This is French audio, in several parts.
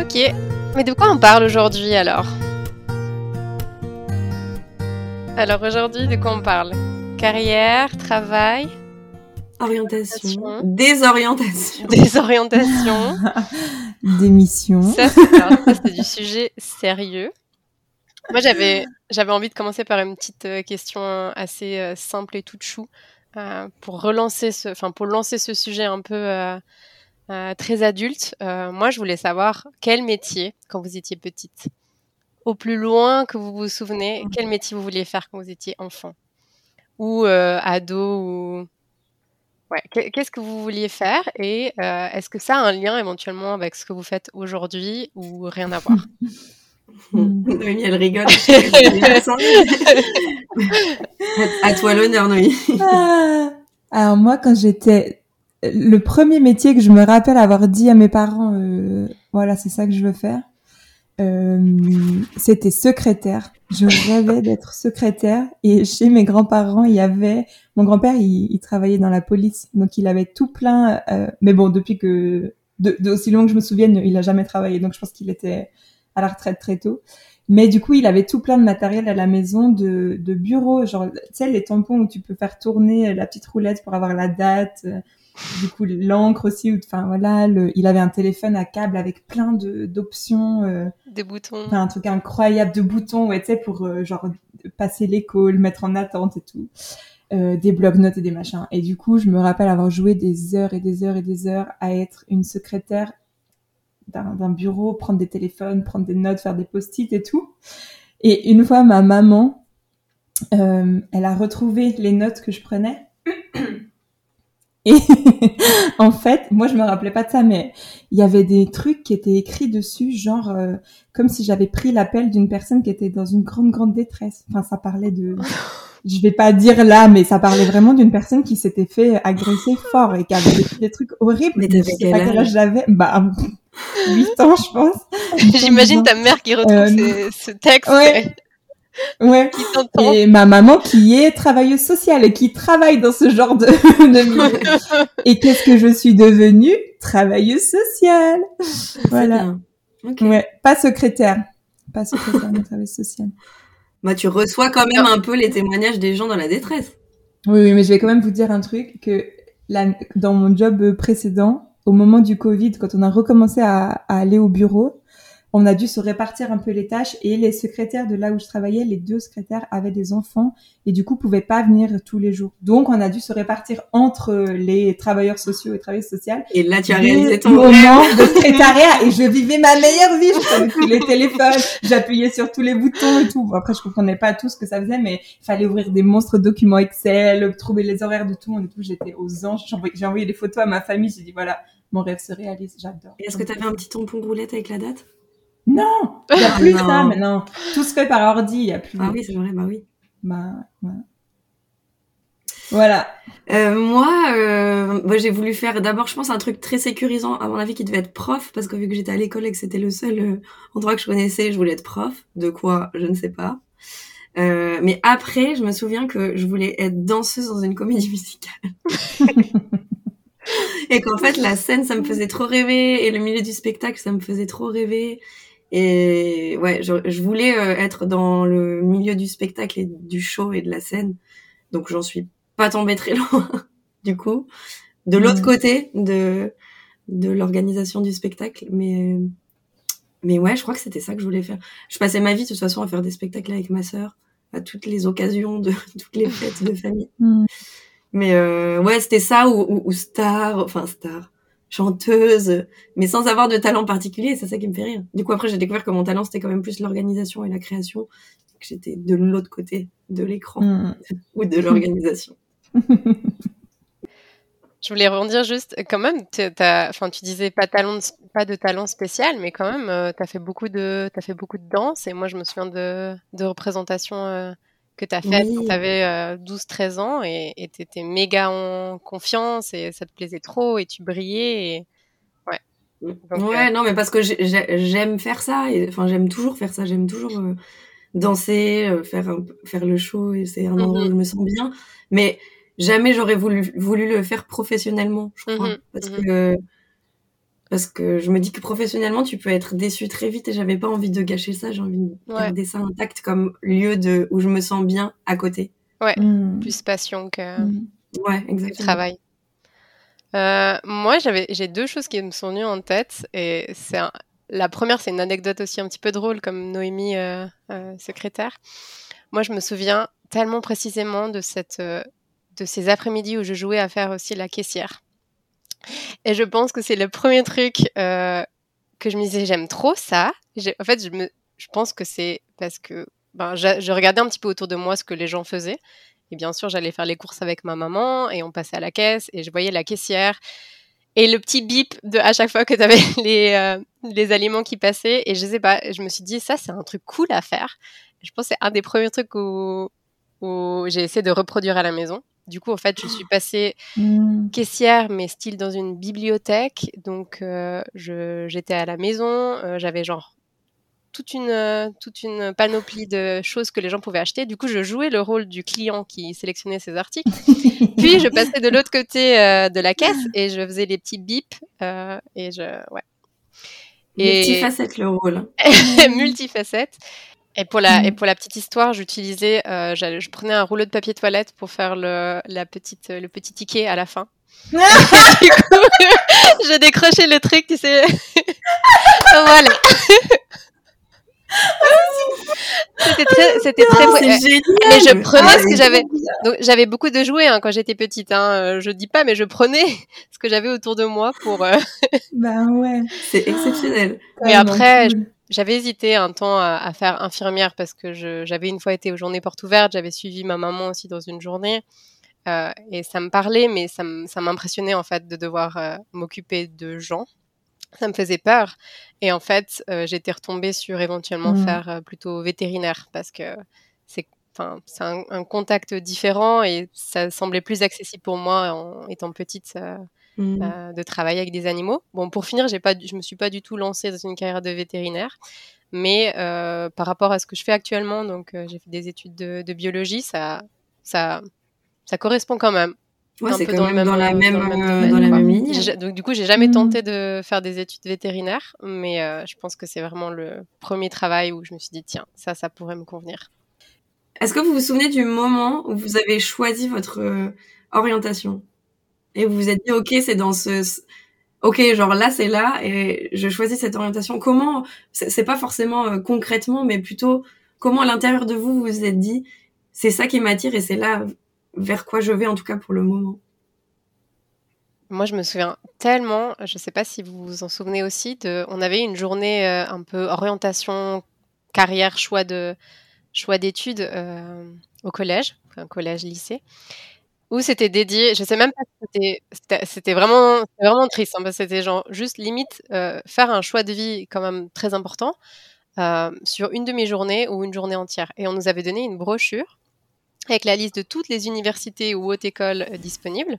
Ok. Mais de quoi on parle aujourd'hui alors Alors aujourd'hui, de quoi on parle? Carrière, travail? Orientation. Désorientation. Désorientation. Démission. Ça, c'est du sujet sérieux. Moi, j'avais, j'avais envie de commencer par une petite euh, question assez euh, simple et toute chou euh, pour relancer ce, enfin pour lancer ce sujet un peu euh, très adulte, euh, moi je voulais savoir quel métier, quand vous étiez petite, au plus loin que vous vous souvenez, quel métier vous vouliez faire quand vous étiez enfant? Ou euh, ado ou ouais, qu'est-ce que vous vouliez faire et est-ce que ça a un lien éventuellement avec ce que vous faites aujourd'hui ou rien à voir? Noémie, elle rigole. à toi l'honneur, Noémie. Ah. alors moi, quand j'étais le premier métier que je me rappelle avoir dit à mes parents, euh, voilà, c'est ça que je veux faire, euh, c'était secrétaire. Je rêvais d'être secrétaire. Et chez mes grands-parents, il y avait, mon grand-père, il, travaillait dans la police, donc il avait tout plein. Euh, mais bon, depuis que, de, de, aussi long que je me souvienne, il a jamais travaillé, donc je pense qu'il était à la retraite très tôt. Mais du coup, il avait tout plein de matériel à la maison de, de bureau, genre, tu sais, les tampons où tu peux faire tourner la petite roulette pour avoir la date du coup l'encre aussi enfin voilà le, il avait un téléphone à câble avec plein de d'options euh, des boutons. un truc incroyable de boutons ouais tu sais pour euh, genre passer l'écho le mettre en attente et tout. Euh, des blocs-notes et des machins. Et du coup je me rappelle avoir joué des heures et des heures et des heures à être une secrétaire d'un bureau prendre des téléphones prendre des notes faire des post-it et tout. Et une fois ma maman elle a retrouvé les notes que je prenais et en fait, moi je me rappelais pas de ça, mais il y avait des trucs qui étaient écrits dessus, genre euh, comme si j'avais pris l'appel d'une personne qui était dans une grande grande détresse. Enfin, ça parlait de, je vais pas dire là, mais ça parlait vraiment d'une personne qui s'était fait agresser fort et qui avait des, des trucs horribles. Mais je sais pas quel âge j'avais. Bah, 8 ans, je pense. J'imagine ta mère qui retrouve euh, ce texte. Ouais. Ouais. et ma maman qui est travailleuse sociale et qui travaille dans ce genre de, de et qu'est-ce que je suis devenue? Travailleuse sociale. Voilà. Ouais, pas secrétaire. Pas secrétaire, mais travailleuse sociale. Bah, tu reçois quand même un peu les témoignages des gens dans la détresse. Oui, oui, mais je vais quand même vous dire un truc que là, dans mon job précédent, au moment du Covid, quand on a recommencé à, à aller au bureau, on a dû se répartir un peu les tâches et les secrétaires de là où je travaillais, les deux secrétaires avaient des enfants et du coup pouvaient pas venir tous les jours. Donc on a dû se répartir entre les travailleurs sociaux et travailleuses sociales. Et là tu as réalisé ton moment de secrétariat et je vivais ma meilleure vie. Je prenais tous les téléphones, j'appuyais sur tous les boutons et tout. Bon, après je comprenais pas tout ce que ça faisait, mais il fallait ouvrir des monstres documents Excel, trouver les horaires de tout le monde et tout. J'étais aux anges. J'ai envoyé des photos à ma famille. J'ai dit voilà, mon rêve se réalise. J'adore. Est-ce que tu avais un petit tampon roulette avec la date? Non, il n'y a plus ça maintenant. Tout se fait par ordi, il n'y a plus. Ah oui, c'est vrai, bah oui. Bah, Voilà. Euh, moi, euh, moi j'ai voulu faire d'abord, je pense, un truc très sécurisant à mon avis qui devait être prof, parce que vu que j'étais à l'école et que c'était le seul euh, endroit que je connaissais, je voulais être prof. De quoi, je ne sais pas. Euh, mais après, je me souviens que je voulais être danseuse dans une comédie musicale. et qu'en fait, la scène, ça me faisait trop rêver, et le milieu du spectacle, ça me faisait trop rêver. Et ouais, je, je voulais euh, être dans le milieu du spectacle et du show et de la scène. Donc j'en suis pas tombée très loin, du coup. De l'autre côté de, de l'organisation du spectacle. Mais, mais ouais, je crois que c'était ça que je voulais faire. Je passais ma vie de toute façon à faire des spectacles avec ma sœur, à toutes les occasions de toutes les fêtes de famille. Mais euh, ouais, c'était ça ou, ou, ou, star, enfin star chanteuse, mais sans avoir de talent particulier. C'est ça qui me fait rire. Du coup, après, j'ai découvert que mon talent, c'était quand même plus l'organisation et la création, que j'étais de l'autre côté de l'écran mmh. ou de l'organisation. Je voulais rebondir juste, quand même, enfin, tu disais pas, talent, pas de talent spécial, mais quand même, euh, tu as, fait beaucoup de, as fait beaucoup de danse. Et moi, je me souviens de, de représentations euh, que tu as faites quand tu avais 12-13 ans et tu étais méga en confiance et ça te plaisait trop et tu brillais. Et... Ouais. Mm. ouais, non, mais parce que j'aime faire ça. Enfin, j'aime toujours faire ça. J'aime toujours danser, faire, faire le show. Et c'est un endroit où je me sens bien. Mais jamais j'aurais voulu, voulu le faire professionnellement, je crois. Mmh parce mmh que parce que je me dis que professionnellement, tu peux être déçu très vite et j'avais pas envie de gâcher ça. J'ai envie de garder ça intact comme lieu de où je me sens bien à côté. Ouais, mmh. plus passion que, ouais, exactement. travail. Euh, moi, j'avais, j'ai deux choses qui me sont venues en tête et c'est la première, c'est une anecdote aussi un petit peu drôle comme Noémie, euh, euh, secrétaire. Moi, je me souviens tellement précisément de cette de ces après-midi où je jouais à faire aussi la caissière. Et je pense que c'est le premier truc euh, que je me disais, j'aime trop ça. En fait, je, pense que c'est parce que ben, je, regardais un petit peu autour de moi ce que les gens faisaient. Et bien sûr, j'allais faire les courses avec ma maman et on passait à la caisse et je voyais la caissière et le petit bip à chaque fois que tu avais les, euh, les aliments qui passaient. Et je sais pas, je me suis dit, ça, c'est un truc cool à faire. Je pense que c'est un des premiers trucs où, où j'ai essayé de reproduire à la maison. Du coup, en fait, je suis passée mmh. caissière, mais style dans une bibliothèque. Donc, euh, j'étais à la maison. Euh, j'avais genre toute une, euh, toute une panoplie de choses que les gens pouvaient acheter. Du coup, je jouais le rôle du client qui sélectionnait ses articles. Puis, je passais de l'autre côté de la caisse et je faisais les petits bips. et je, ouais. Et... Multifacette le rôle. Multifacette. Et pour la, et mm. pour la petite histoire, j'utilisais, euh, je prenais un rouleau de papier toilette pour faire le, la petite, le petit ticket à la fin. du coup, je décrochais le truc, tu sais. voilà. c'était très, c'était très. Oh, génial. Mais je prenais ah, ce que j'avais. Donc j'avais beaucoup de jouets hein, quand j'étais petite. Hein. Je dis pas, mais je prenais ce que j'avais autour de moi pour. Euh... bah ouais. C'est exceptionnel. Mais après, j'avais hésité un temps à, faire infirmière parce que j'avais une fois été aux journées portes ouvertes, j'avais suivi ma maman aussi dans une journée. Euh, et ça me parlait, mais ça m'impressionnait en fait de devoir euh, m'occuper de gens. Ça me faisait peur. Et en fait, euh, j'étais retombée sur éventuellement mmh. faire plutôt vétérinaire parce que c'est un, un, contact différent et ça semblait plus accessible pour moi en étant petite Mmh. Euh, de travailler avec des animaux. Bon, pour finir, j'ai pas, je me suis pas du tout lancée dans une carrière de vétérinaire, mais euh, par rapport à ce que je fais actuellement, donc euh, j'ai fait des études de, biologie, ça, ça, ça correspond quand même. Ouais, c'est dans, même, dans, la même, dans, la même ligne. Donc du coup, j'ai jamais mmh. tenté de faire des études vétérinaires, mais je pense que c'est vraiment le premier travail où je me suis dit tiens, ça, ça pourrait me convenir. Est-ce que vous vous souvenez du moment où vous avez choisi votre orientation? Et vous vous êtes dit, ok, c'est dans ce, ok, genre là, c'est là, et je choisis cette orientation. Comment, c'est pas forcément euh, concrètement, mais plutôt comment à l'intérieur de vous vous vous êtes dit, c'est ça qui m'attire et c'est là vers quoi je vais en tout cas pour le moment? Moi, je me souviens tellement, je ne sais pas si vous vous en souvenez aussi, de, on avait une journée euh, un peu orientation, carrière, choix choix d'études euh, au collège, un collège-lycée où c'était dédié, je sais même pas si c'était, vraiment, vraiment triste, hein, c'était genre juste limite euh, faire un choix de vie quand même très important euh, sur une demi-journée ou une journée entière. Et on nous avait donné une brochure avec la liste de toutes les universités ou hautes écoles euh, disponibles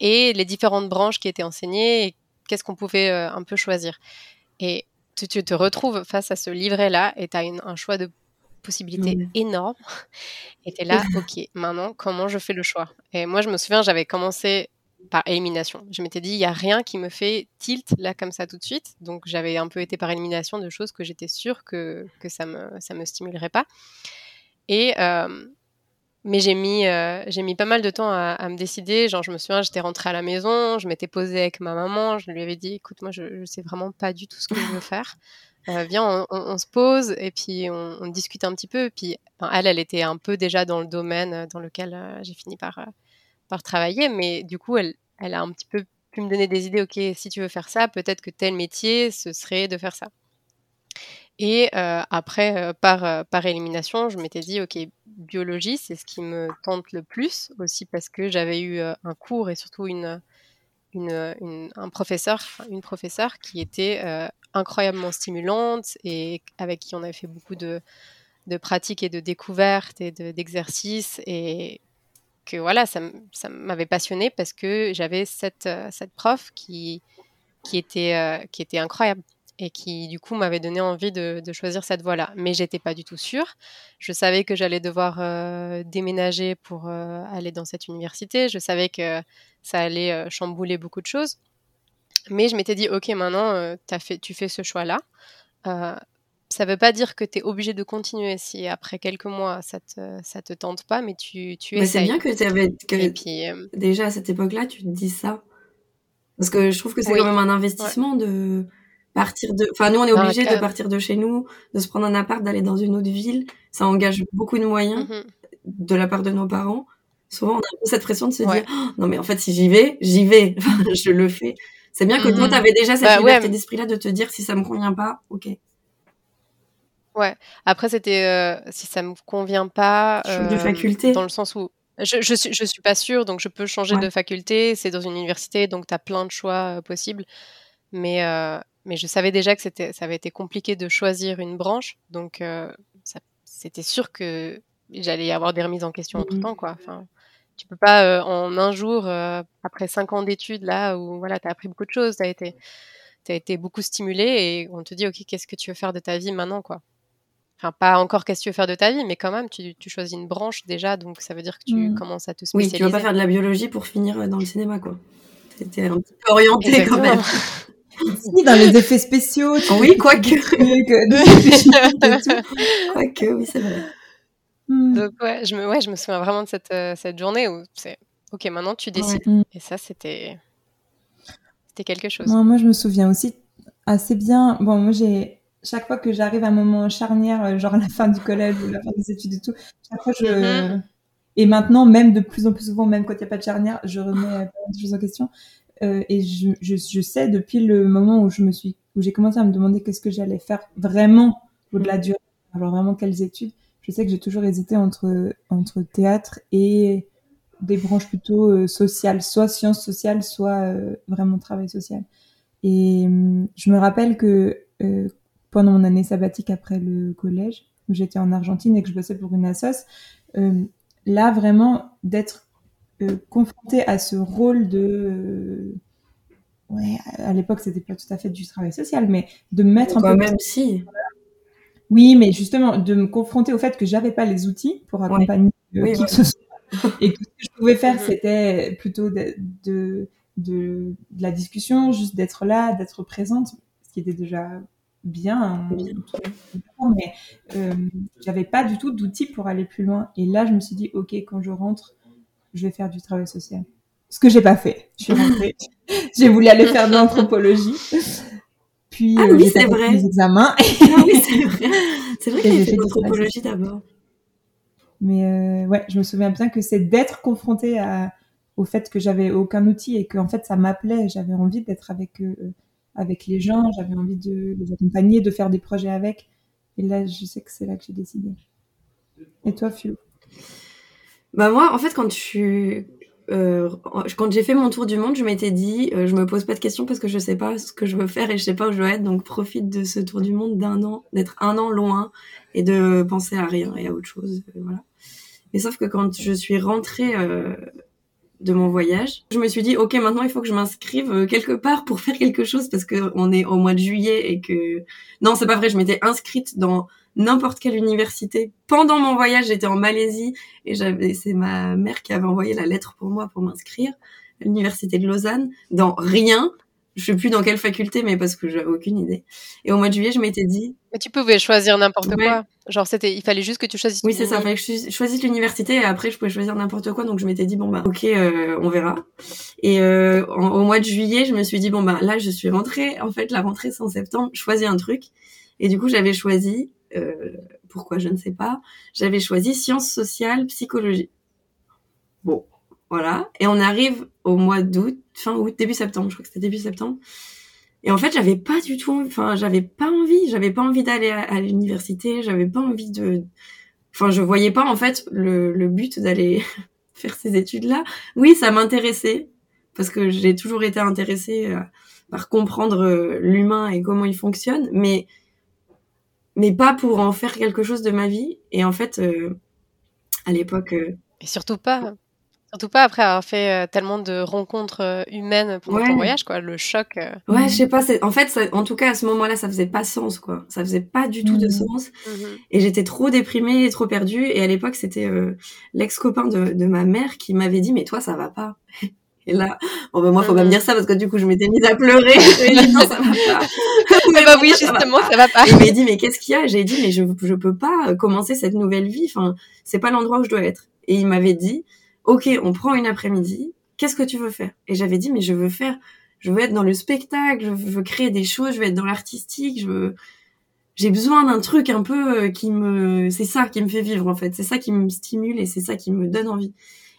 et les différentes branches qui étaient enseignées et qu'est-ce qu'on pouvait un peu choisir. Et tu, tu, te retrouves face à ce livret-là et tu as un choix de possibilités énormes. Et tu là, ok, maintenant, comment je fais le choix? Et moi, je me souviens, j'avais commencé par élimination. Je m'étais dit, il n'y a rien qui me fait tilt là comme ça tout de suite. Donc, j'avais un peu été par élimination de choses que j'étais sûre que, que ça ne me, ça me stimulerait pas. Et, euh, mais j'ai mis, euh, j'ai mis pas mal de temps à, me décider. Genre, je me souviens, j'étais rentrée à la maison, je m'étais posée avec ma maman, je lui avais dit, écoute, moi, je, ne sais vraiment pas du tout ce que je veux faire. Euh, viens, on, se pose et puis on, discute un petit peu. puis, elle, elle était un peu déjà dans le domaine euh, dans lequel euh, j'ai fini par, travailler, mais du coup, elle, a un petit peu pu me donner des idées. Ok, si tu veux faire ça, peut-être que tel métier, ce serait de faire ça. Et après, par, élimination, je m'étais dit, OK, biologie, c'est ce qui me tente le plus, aussi parce que j'avais eu un cours et surtout une, un professeur, une professeure qui était incroyablement stimulante et avec qui on avait fait beaucoup de, de pratiques et de découvertes et d'exercices et que voilà, ça, ça m'avait passionné parce que j'avais cette, cette prof qui, qui, était, qui était incroyable et qui du coup m'avait donné envie de, choisir cette voie-là. Mais j'étais pas du tout sûre. Je savais que j'allais devoir euh, déménager pour euh, aller dans cette université. Je savais que ça allait euh, chambouler beaucoup de choses. Mais je m'étais dit, ok, maintenant as fait, tu fais ce choix-là. ça veut pas dire que tu es obligé de continuer si après quelques mois ça te, ça te tente pas, mais tu, tu mais c'est bien que tu avais que déjà à cette époque-là, tu te dis ça. Parce que je trouve que c'est quand même un investissement de partir de enfin nous on est obligé de partir de chez nous de se prendre un appart d'aller dans une autre ville. Ça engage beaucoup de moyens mhm. de la part de nos parents. Souvent on a un peu cette pression de se dire oh, non mais en fait si j'y vais j'y vais. Je le fais c'est bien que toi mhm. tu avais déjà cette bah, liberté d'esprit là de te dire si ça me convient pas ok ouais après c'était euh, si ça me convient pas de euh, faculté dans le sens où je, je, suis, je suis pas sûre, donc je peux changer de faculté. C'est dans une université, donc tu as plein de choix euh, possibles. Mais, mais je savais déjà que c'était, ça avait été compliqué de choisir une branche, donc euh, c'était sûr que j'allais y avoir des remises en question tout le mmh temps, quoi. Enfin, tu peux pas euh, en un jour, euh, après cinq ans d'études, là où voilà, tu as appris beaucoup de choses, tu as été, as été beaucoup stimulé et on te dit, ok, qu'est-ce que tu veux faire de ta vie maintenant, quoi? Enfin, pas encore qu'est-ce que tu veux faire de ta vie, mais quand même, tu, tu choisis une branche déjà, donc ça veut dire que tu mmh. commences à te spécialiser. Oui, tu vas pas faire de la biologie pour finir dans le cinéma, quoi. C'était un petit peu orienté quand même. si, dans les effets spéciaux. Oui, quoique. quoique, oui, c'est vrai. Hmm. Donc, ouais je, me, ouais, je me souviens vraiment de cette, euh, cette journée où c'est OK, maintenant tu décides. Hmm. Et ça, c'était c'était quelque chose. Moi, moi, je me souviens aussi assez bien. Bon, moi, j'ai. Chaque fois que j'arrive à un moment charnière, euh, genre la fin du collège ou la fin des études et tout, chaque fois je. Mm-hmm. Et maintenant, même de plus en plus souvent, même quand il n'y a pas de charnière, je remets des choses en question. Euh, et je, je, je, sais depuis le moment où je me suis, où j'ai commencé à me demander qu'est-ce que j'allais faire vraiment au-delà du, alors vraiment quelles études. Je sais que j'ai toujours hésité entre entre théâtre et des branches plutôt euh, sociales, soit sciences sociales, soit euh, vraiment travail social. Et hum, je me rappelle que pendant mon année sabbatique après le collège, où j'étais en Argentine et que je bossais pour une assoce, là vraiment d'être euh, confrontée à ce rôle de euh, ouais à l'époque c'était pas tout à fait du travail social mais de mettre un peu même si oui mais justement de me confronter au fait que j'avais pas les outils pour accompagner euh, qui que ce soit et que ce que je pouvais faire c'était plutôt de, de, de, la discussion juste d'être là d'être présente ce qui était déjà bien, hein, mais euh, j'avais pas du tout d'outils pour aller plus loin et là je me suis dit ok quand je rentre je vais faire du travail social. Ce que j'ai pas fait. Je suis rentrée. j'ai voulu aller faire de l'anthropologie. Puis ah, euh, oui, c'est vrai. les examens. ah oui, c'est vrai. C'est vrai que j'ai fait de l'anthropologie d'abord. Mais euh, ouais, je me souviens bien que c'est d'être confrontée à, au fait que j'avais aucun outil et que en fait ça m'appelait. J'avais envie d'être avec euh, avec les gens. J'avais envie de les accompagner, de faire des projets avec. Et là, je sais que c'est là que j'ai décidé. Et toi, Philo bah moi, en fait, quand tu euh, quand j'ai fait mon tour du monde, je m'étais dit, euh, je me pose pas de questions parce que je sais pas ce que je veux faire et je sais pas où je veux être, donc profite de ce tour du monde d'un an, d'être un an loin et de penser à rien et à autre chose, euh, voilà. Mais sauf que quand je suis rentrée euh, de mon voyage, je me suis dit, ok, maintenant il faut que je m'inscrive euh, quelque part pour faire quelque chose parce que on est au mois de juillet et que non, c'est pas vrai, je m'étais inscrite dans n'importe quelle université. Pendant mon voyage, j'étais en Malaisie et j'avais, c'est ma mère qui avait envoyé la lettre pour moi pour m'inscrire à l'université de Lausanne dans rien. Je sais plus dans quelle faculté, mais parce que j'avais aucune idée. Et au mois de juillet, je m'étais dit. Mais tu pouvais choisir n'importe quoi. Genre, c'était, il fallait juste que tu choisisses. Oui, c'est ça. Il fallait que je choisisse l'université et après, je pouvais choisir n'importe quoi. Donc, je m'étais dit, bon, bah, ok, euh, on verra. Et euh, au mois de juillet, je me suis dit, bon, bah, là, je suis rentrée. En fait, la rentrée, c'est en septembre. Choisis un truc. Et du coup, j'avais choisi euh, pourquoi je ne sais pas. J'avais choisi sciences sociales, psychologie. Bon, voilà. Et on arrive au mois d'août, fin août, début septembre, je crois que c'était début septembre. Et en fait, j'avais pas du tout, enfin, j'avais pas envie, j'avais pas envie d'aller à, l'université, j'avais pas envie de, enfin, je voyais pas en fait le, but d'aller faire ces études-là. Oui, ça m'intéressait parce que j'ai toujours été intéressée euh, par comprendre euh, l'humain et comment il fonctionne, mais mais pas pour en faire quelque chose de ma vie. Et en fait, euh, à l'époque. et surtout pas Surtout pas après avoir fait euh, tellement de rencontres euh, humaines pendant ton voyage, quoi. Le choc. Euh. Ouais, je sais pas. En fait, en tout cas, à ce moment-là, ça faisait pas sens, quoi. Ça faisait pas du tout de mmh. sens. Mmh et j'étais trop déprimée et trop perdue. Et à l'époque, c'était l'ex-copain de, de, ma mère qui m'avait dit, mais toi, ça va pas. Et là, bon ben moi, faut pas me mmh dire ça parce que du coup, je m'étais mise à pleurer. Et dit, non, ça va pas. Mais bah oui, justement, ça va pas. Il m'a dit, mais qu'est-ce qu'il y a? J'ai dit, mais je, je peux pas commencer cette nouvelle vie. Enfin, c'est pas l'endroit où je dois être. Et il m'avait dit, ok, on prend une après-midi, qu'est-ce que tu veux faire? Et j'avais dit, mais je veux faire, je veux être dans le spectacle, je veux créer des choses, je veux être dans l'artistique, je veux, j'ai besoin d'un truc un peu euh, qui me, c'est ça qui me fait vivre en fait, c'est ça qui me stimule et c'est ça qui me donne envie.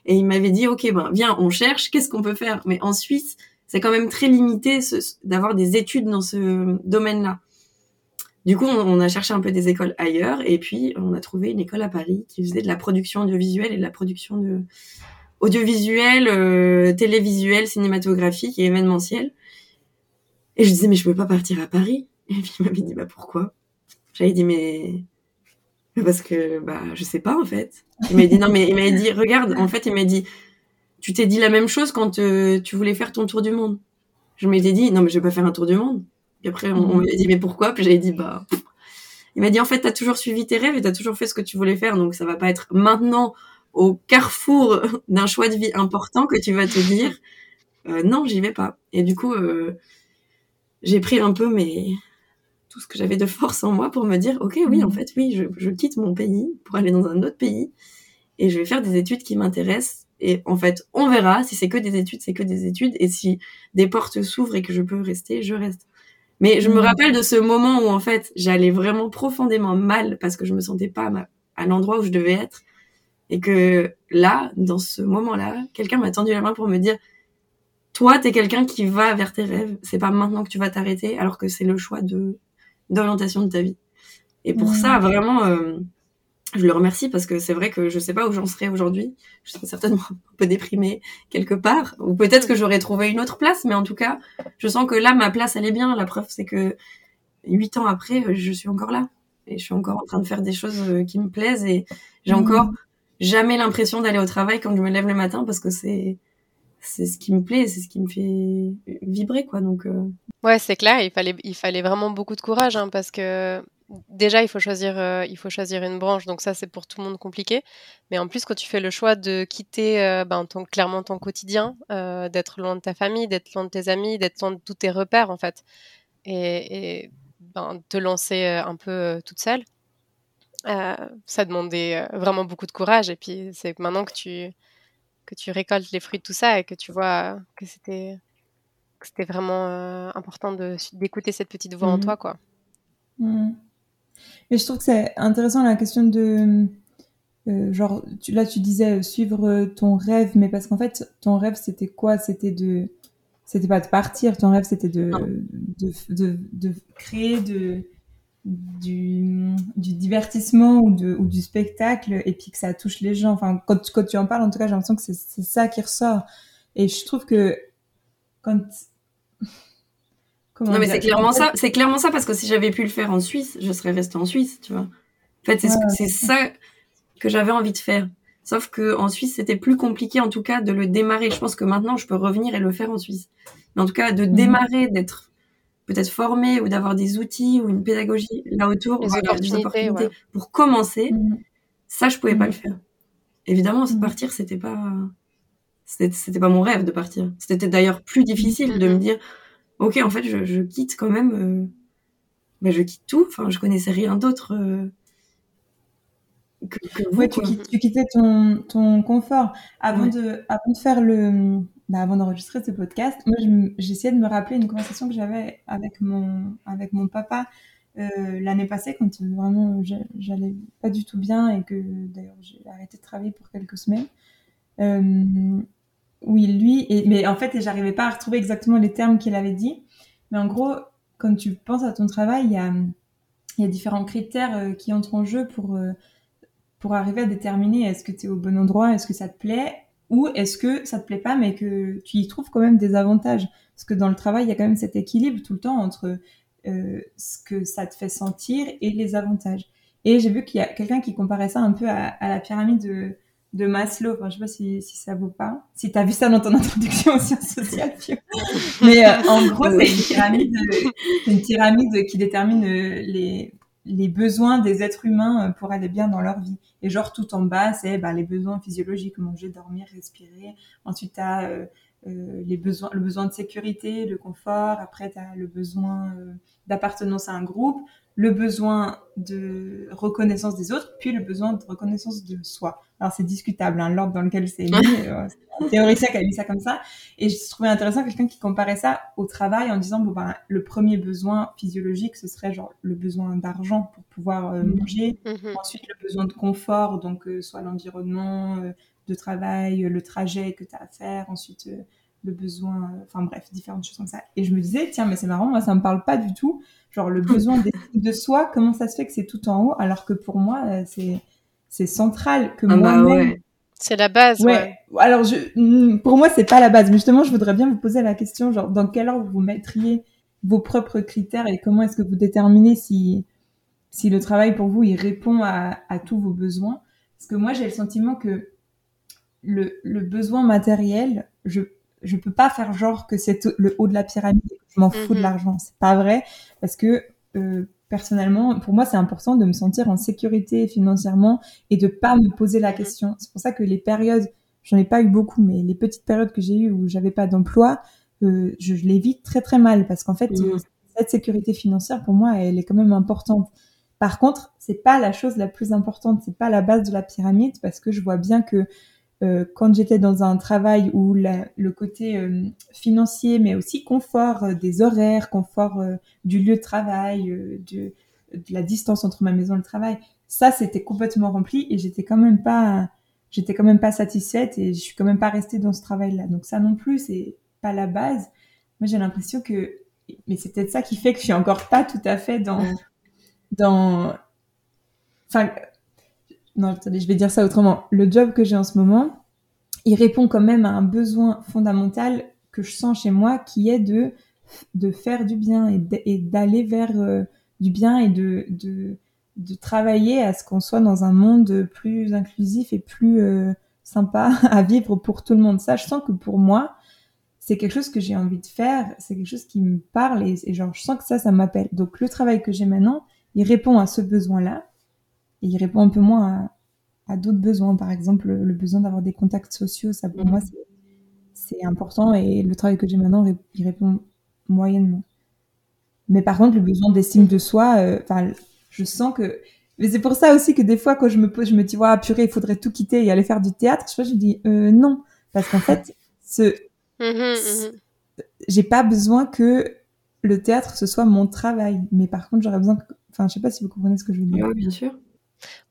Et il m'avait dit, ok, ben viens, on cherche, qu'est-ce qu'on peut faire? Mais en Suisse, c'est quand même très limité d'avoir des études dans ce domaine-là. Du coup, on, a cherché un peu des écoles ailleurs, et puis on a trouvé une école à Paris qui faisait de la production audiovisuelle et de la production de audiovisuelle, euh, télévisuelle, cinématographique et événementielle. Et je disais mais je peux pas partir à Paris. Et puis il m'avait dit bah pourquoi? J'avais dit mais parce que bah je sais pas en fait. Il m'a dit non mais il m'a dit regarde en fait il m'a dit tu t'es dit la même chose quand euh, tu voulais faire ton tour du monde. Je m'étais dit non mais je vais pas faire un tour du monde. Puis après, on, on lui a dit, mais pourquoi? Puis j'avais dit, bah... Il m'a dit, en fait, t'as toujours suivi tes rêves et t'as toujours fait ce que tu voulais faire, donc ça va pas être maintenant, au carrefour d'un choix de vie important, que tu vas te dire, euh, non, j'y vais pas. Et du coup, euh, j'ai pris un peu mais tout ce que j'avais de force en moi pour me dire, ok, oui, en mmh. fait, oui, je, je quitte mon pays pour aller dans un autre pays et je vais faire des études qui m'intéressent. Et en fait, on verra. Si c'est que des études, c'est que des études. Et si des portes s'ouvrent et que je peux rester, je reste. Mais je me mm. rappelle de ce moment où en fait j'allais vraiment profondément mal parce que je me sentais pas à, l'endroit où je devais être et que là, dans ce moment-là, quelqu'un m'a tendu la main pour me dire toi, t'es quelqu'un qui va vers tes rêves. C'est pas maintenant que tu vas t'arrêter, alors que c'est le choix de d'orientation de ta vie. Et pour ça, mm. vraiment, euh, je le remercie parce que c'est vrai que je sais pas où j'en serais aujourd'hui. Je serais certainement un peu déprimée quelque part, ou peut-être que j'aurais trouvé une autre place, mais en tout cas, je sens que là, ma place, elle est bien. La preuve, c'est que huit ans après, je suis encore là. Et je suis encore en train de faire des choses euh, qui me plaisent et j'ai mmh. encore jamais l'impression d'aller au travail quand je me lève le matin parce que c'est c'est ce qui me plaît, c'est ce qui me fait vibrer quoi. Donc euh... ouais, c'est clair. Il fallait il fallait vraiment beaucoup de courage hein, parce que déjà, il faut choisir, euh, il faut choisir une branche. Donc ça, c'est pour tout le monde compliqué. Mais en plus, quand tu fais le choix de quitter euh, ben, ton, clairement ton quotidien, euh, d'être loin de ta famille, d'être loin de tes amis, d'être loin de tous tes repères, en fait, et, ben, te lancer un peu toute seule, ça demandait vraiment beaucoup de courage. Et puis, c'est maintenant que tu, que tu récoltes les fruits de tout ça et que tu vois que c'était c'était vraiment important d'écouter cette petite voix en mmh toi, quoi. Mmh. Mais je trouve que c'est intéressant la question de euh, genre tu, là tu disais euh, suivre ton rêve, mais parce qu'en fait ton rêve c'était quoi? C'était de c'était pas de partir, ton rêve c'était de de, de, de, créer de du, du divertissement ou, de, ou du spectacle et puis que ça touche les gens. Enfin, quand, quand tu en parles, en tout cas, j'ai l'impression que c'est ça qui ressort. Et je trouve que quand non, mais c'est clairement ça. C'est clairement ça parce que si j'avais pu le faire en Suisse, je serais restée en Suisse, tu vois. En fait, c'est ça que j'avais envie de faire. Sauf que en Suisse, c'était plus compliqué, en tout cas, de le démarrer. Je pense que maintenant, je peux revenir et le faire en Suisse. Mais en tout cas, de mhm. démarrer, d'être peut-être formé ou d'avoir des outils ou une pédagogie là autour, des opportunités, pour commencer, mhm. ça, je pouvais pas mhm. le faire. Évidemment, partir, c'était pas, c'était pas mon rêve de partir. C'était d'ailleurs plus difficile de me dire, ok, en fait, je, je quitte quand même, euh, bah, je quitte tout. Enfin, je connaissais rien d'autre euh, que, que vous. Ouais, tu, tu, quittais ton, ton confort avant de, avant de faire le, bah, avant d'enregistrer ce podcast. Moi, j'essayais de me rappeler une conversation que j'avais avec mon, avec mon papa. Euh, l'année passée quand vraiment j'allais pas du tout bien et que d'ailleurs j'ai arrêté de travailler pour quelques semaines euh, oui, lui, et, mais en fait, j'arrivais pas à retrouver exactement les termes qu'il avait dit. Mais en gros, quand tu penses à ton travail, il y a, différents critères euh, qui entrent en jeu pour, euh, pour arriver à déterminer est-ce que tu es au bon endroit, est-ce que ça te plaît, ou est-ce que ça te plaît pas, mais que tu y trouves quand même des avantages. Parce que dans le travail, il y a quand même cet équilibre tout le temps entre euh, ce que ça te fait sentir et les avantages. Et j'ai vu qu'il y a quelqu'un qui comparait ça un peu à, à la pyramide de, de Maslow. Enfin, je sais pas si, ça vous parle. Si tu as vu ça dans ton introduction aux sciences sociales, Mais euh, en gros, c'est une pyramide, qui détermine euh, les, besoins des êtres humains euh, pour aller bien dans leur vie. Et genre, tout en bas, c'est bah, les besoins physiologiques, manger, dormir, respirer. Ensuite, tu as les besoins, le besoin de sécurité, le confort. Après, tu as le besoin d'appartenance à un groupe le besoin de reconnaissance des autres, puis le besoin de reconnaissance de soi. Alors c'est discutable, hein, l'ordre dans lequel c'est mis. euh, théoricien qui a mis ça comme ça. Et je trouvais intéressant quelqu'un qui comparait ça au travail en disant bon ben le premier besoin physiologique ce serait genre le besoin d'argent pour pouvoir euh, mmh. manger. Mmh Ensuite le besoin de confort, donc euh, soit l'environnement euh, de travail, le trajet que tu as à faire. Ensuite euh, le besoin, enfin bref, différentes choses comme ça. Et je me disais, tiens, mais c'est marrant, moi, ça me parle pas du tout. Genre, le besoin de soi, comment ça se fait que c'est tout en haut, alors que pour moi, euh, c'est, c'est central que Ah bah moi-même. ouais. C'est la base, ouais. Ouais. Alors, je, mm, pour moi, c'est pas la base. Mais justement, je voudrais bien vous poser la question, genre, dans quel ordre vous mettriez vos propres critères et comment est-ce que vous déterminez si, si le travail pour vous, il répond à, à tous vos besoins? Parce que moi, j'ai le sentiment que le, le besoin matériel, je, je peux pas faire genre que c'est le haut de la pyramide, je m'en fous de Mhm. l'argent. C'est pas vrai parce que euh, personnellement, pour moi, c'est important de me sentir en sécurité financièrement et de pas me poser la question. C'est pour ça que les périodes, j'en ai pas eu beaucoup, mais les petites périodes que j'ai eues où j'avais pas d'emploi, euh, je, je les vis très très mal parce qu'en fait, Mhm. cette sécurité financière pour moi, elle est quand même importante. Par contre, c'est pas la chose la plus importante, c'est pas la base de la pyramide parce que je vois bien que euh, quand j'étais dans un travail où la- le côté euh, financier, mais aussi confort euh, des horaires, confort euh, du lieu de travail, euh, de, de la distance entre ma maison et le travail, ça c'était complètement rempli et j'étais quand même pas, j'étais quand même pas satisfaite et je suis quand même pas restée dans ce travail-là. Donc ça non plus, c'est pas la base. Moi j'ai l'impression que, mais c'est peut-être ça qui fait que je suis encore pas tout à fait dans, dans, enfin, non, attendez, je vais dire ça autrement. Le job que j'ai en ce moment, il répond quand même à un besoin fondamental que je sens chez moi, qui est de de faire du bien et d'aller vers euh, du bien et de, de de travailler à ce qu'on soit dans un monde plus inclusif et plus euh, sympa à vivre pour tout le monde. Ça, je sens que pour moi, c'est quelque chose que j'ai envie de faire, c'est quelque chose qui me parle et, et genre je sens que ça, ça m'appelle. Donc le travail que j'ai maintenant, il répond à ce besoin-là et il répond un peu moins à, à d'autres besoins. Par exemple, le, le besoin d'avoir des contacts sociaux, ça pour Mhm. moi, c'est- c'est important et le travail que j'ai maintenant, il répond moyennement. Mais par contre, le besoin d'estime de soi, euh, enfin, je sens que. Mais c'est pour ça aussi que des fois, quand je me pose, je me dis, ouais, purée, il faudrait tout quitter et aller faire du théâtre. Je sais pas, je dis, euh, non. Parce qu'en fait, ce, Mhm, mhm. j'ai pas besoin que le théâtre ce soit mon travail. Mais par contre, j'aurais besoin que. Enfin, je sais pas si vous comprenez ce que je veux dire. Ouais, bien sûr.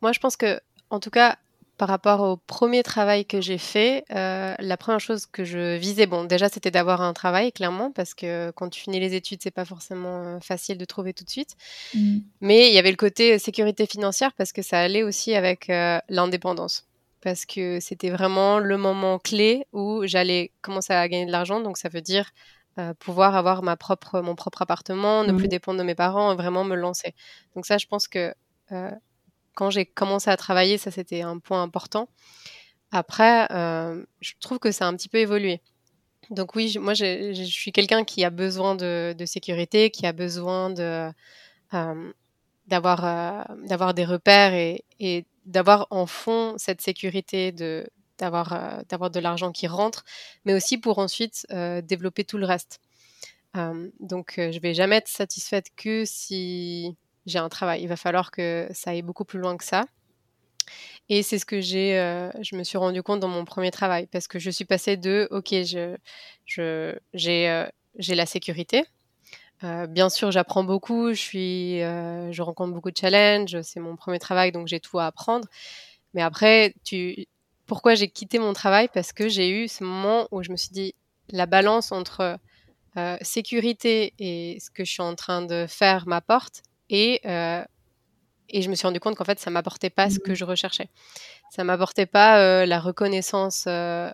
Moi, je pense que, en tout cas, par rapport au premier travail que j'ai fait, euh, la première chose que je visais, bon, déjà, c'était d'avoir un travail, clairement, parce que quand tu finis les études, c'est pas forcément euh, facile de trouver tout de suite. Mm. Mais il y avait le côté sécurité financière parce que ça allait aussi avec euh, l'indépendance. Parce que c'était vraiment le moment clé où j'allais commencer à gagner de l'argent. Donc ça veut dire euh, pouvoir avoir ma propre, mon propre appartement, ne plus dépendre de mes parents vraiment me lancer. Donc ça, je pense que euh, quand j'ai commencé à travailler, ça c'était un point important. Après, euh, je trouve que ça a un petit peu évolué. Donc oui, moi je suis quelqu'un qui a besoin de, sécurité, qui a besoin euh, d'avoir euh, d'avoir des repères et, d'avoir en fond cette sécurité de d'avoir d'avoir de l'argent qui rentre, mais aussi pour ensuite développer tout le reste. Donc je vais jamais être satisfaite que si j'ai un travail. Il va falloir que ça aille beaucoup plus loin que ça. Et c'est ce que j'ai, euh, je me suis rendu compte dans mon premier travail, parce que je suis passée de, ok, je, euh, j'ai la sécurité. Euh, bien sûr, j'apprends beaucoup, je suis, je rencontre beaucoup de challenges. C'est mon premier travail, donc j'ai tout à apprendre. Mais après, tu, pourquoi j'ai quitté mon travail? Parce que j'ai eu ce moment où je me suis dit, la balance entre sécurité et ce que je suis en train de faire m'apporte et et je me suis rendu compte qu'en fait ça m'apportait pas ce que je recherchais. Ça m'apportait pas la reconnaissance au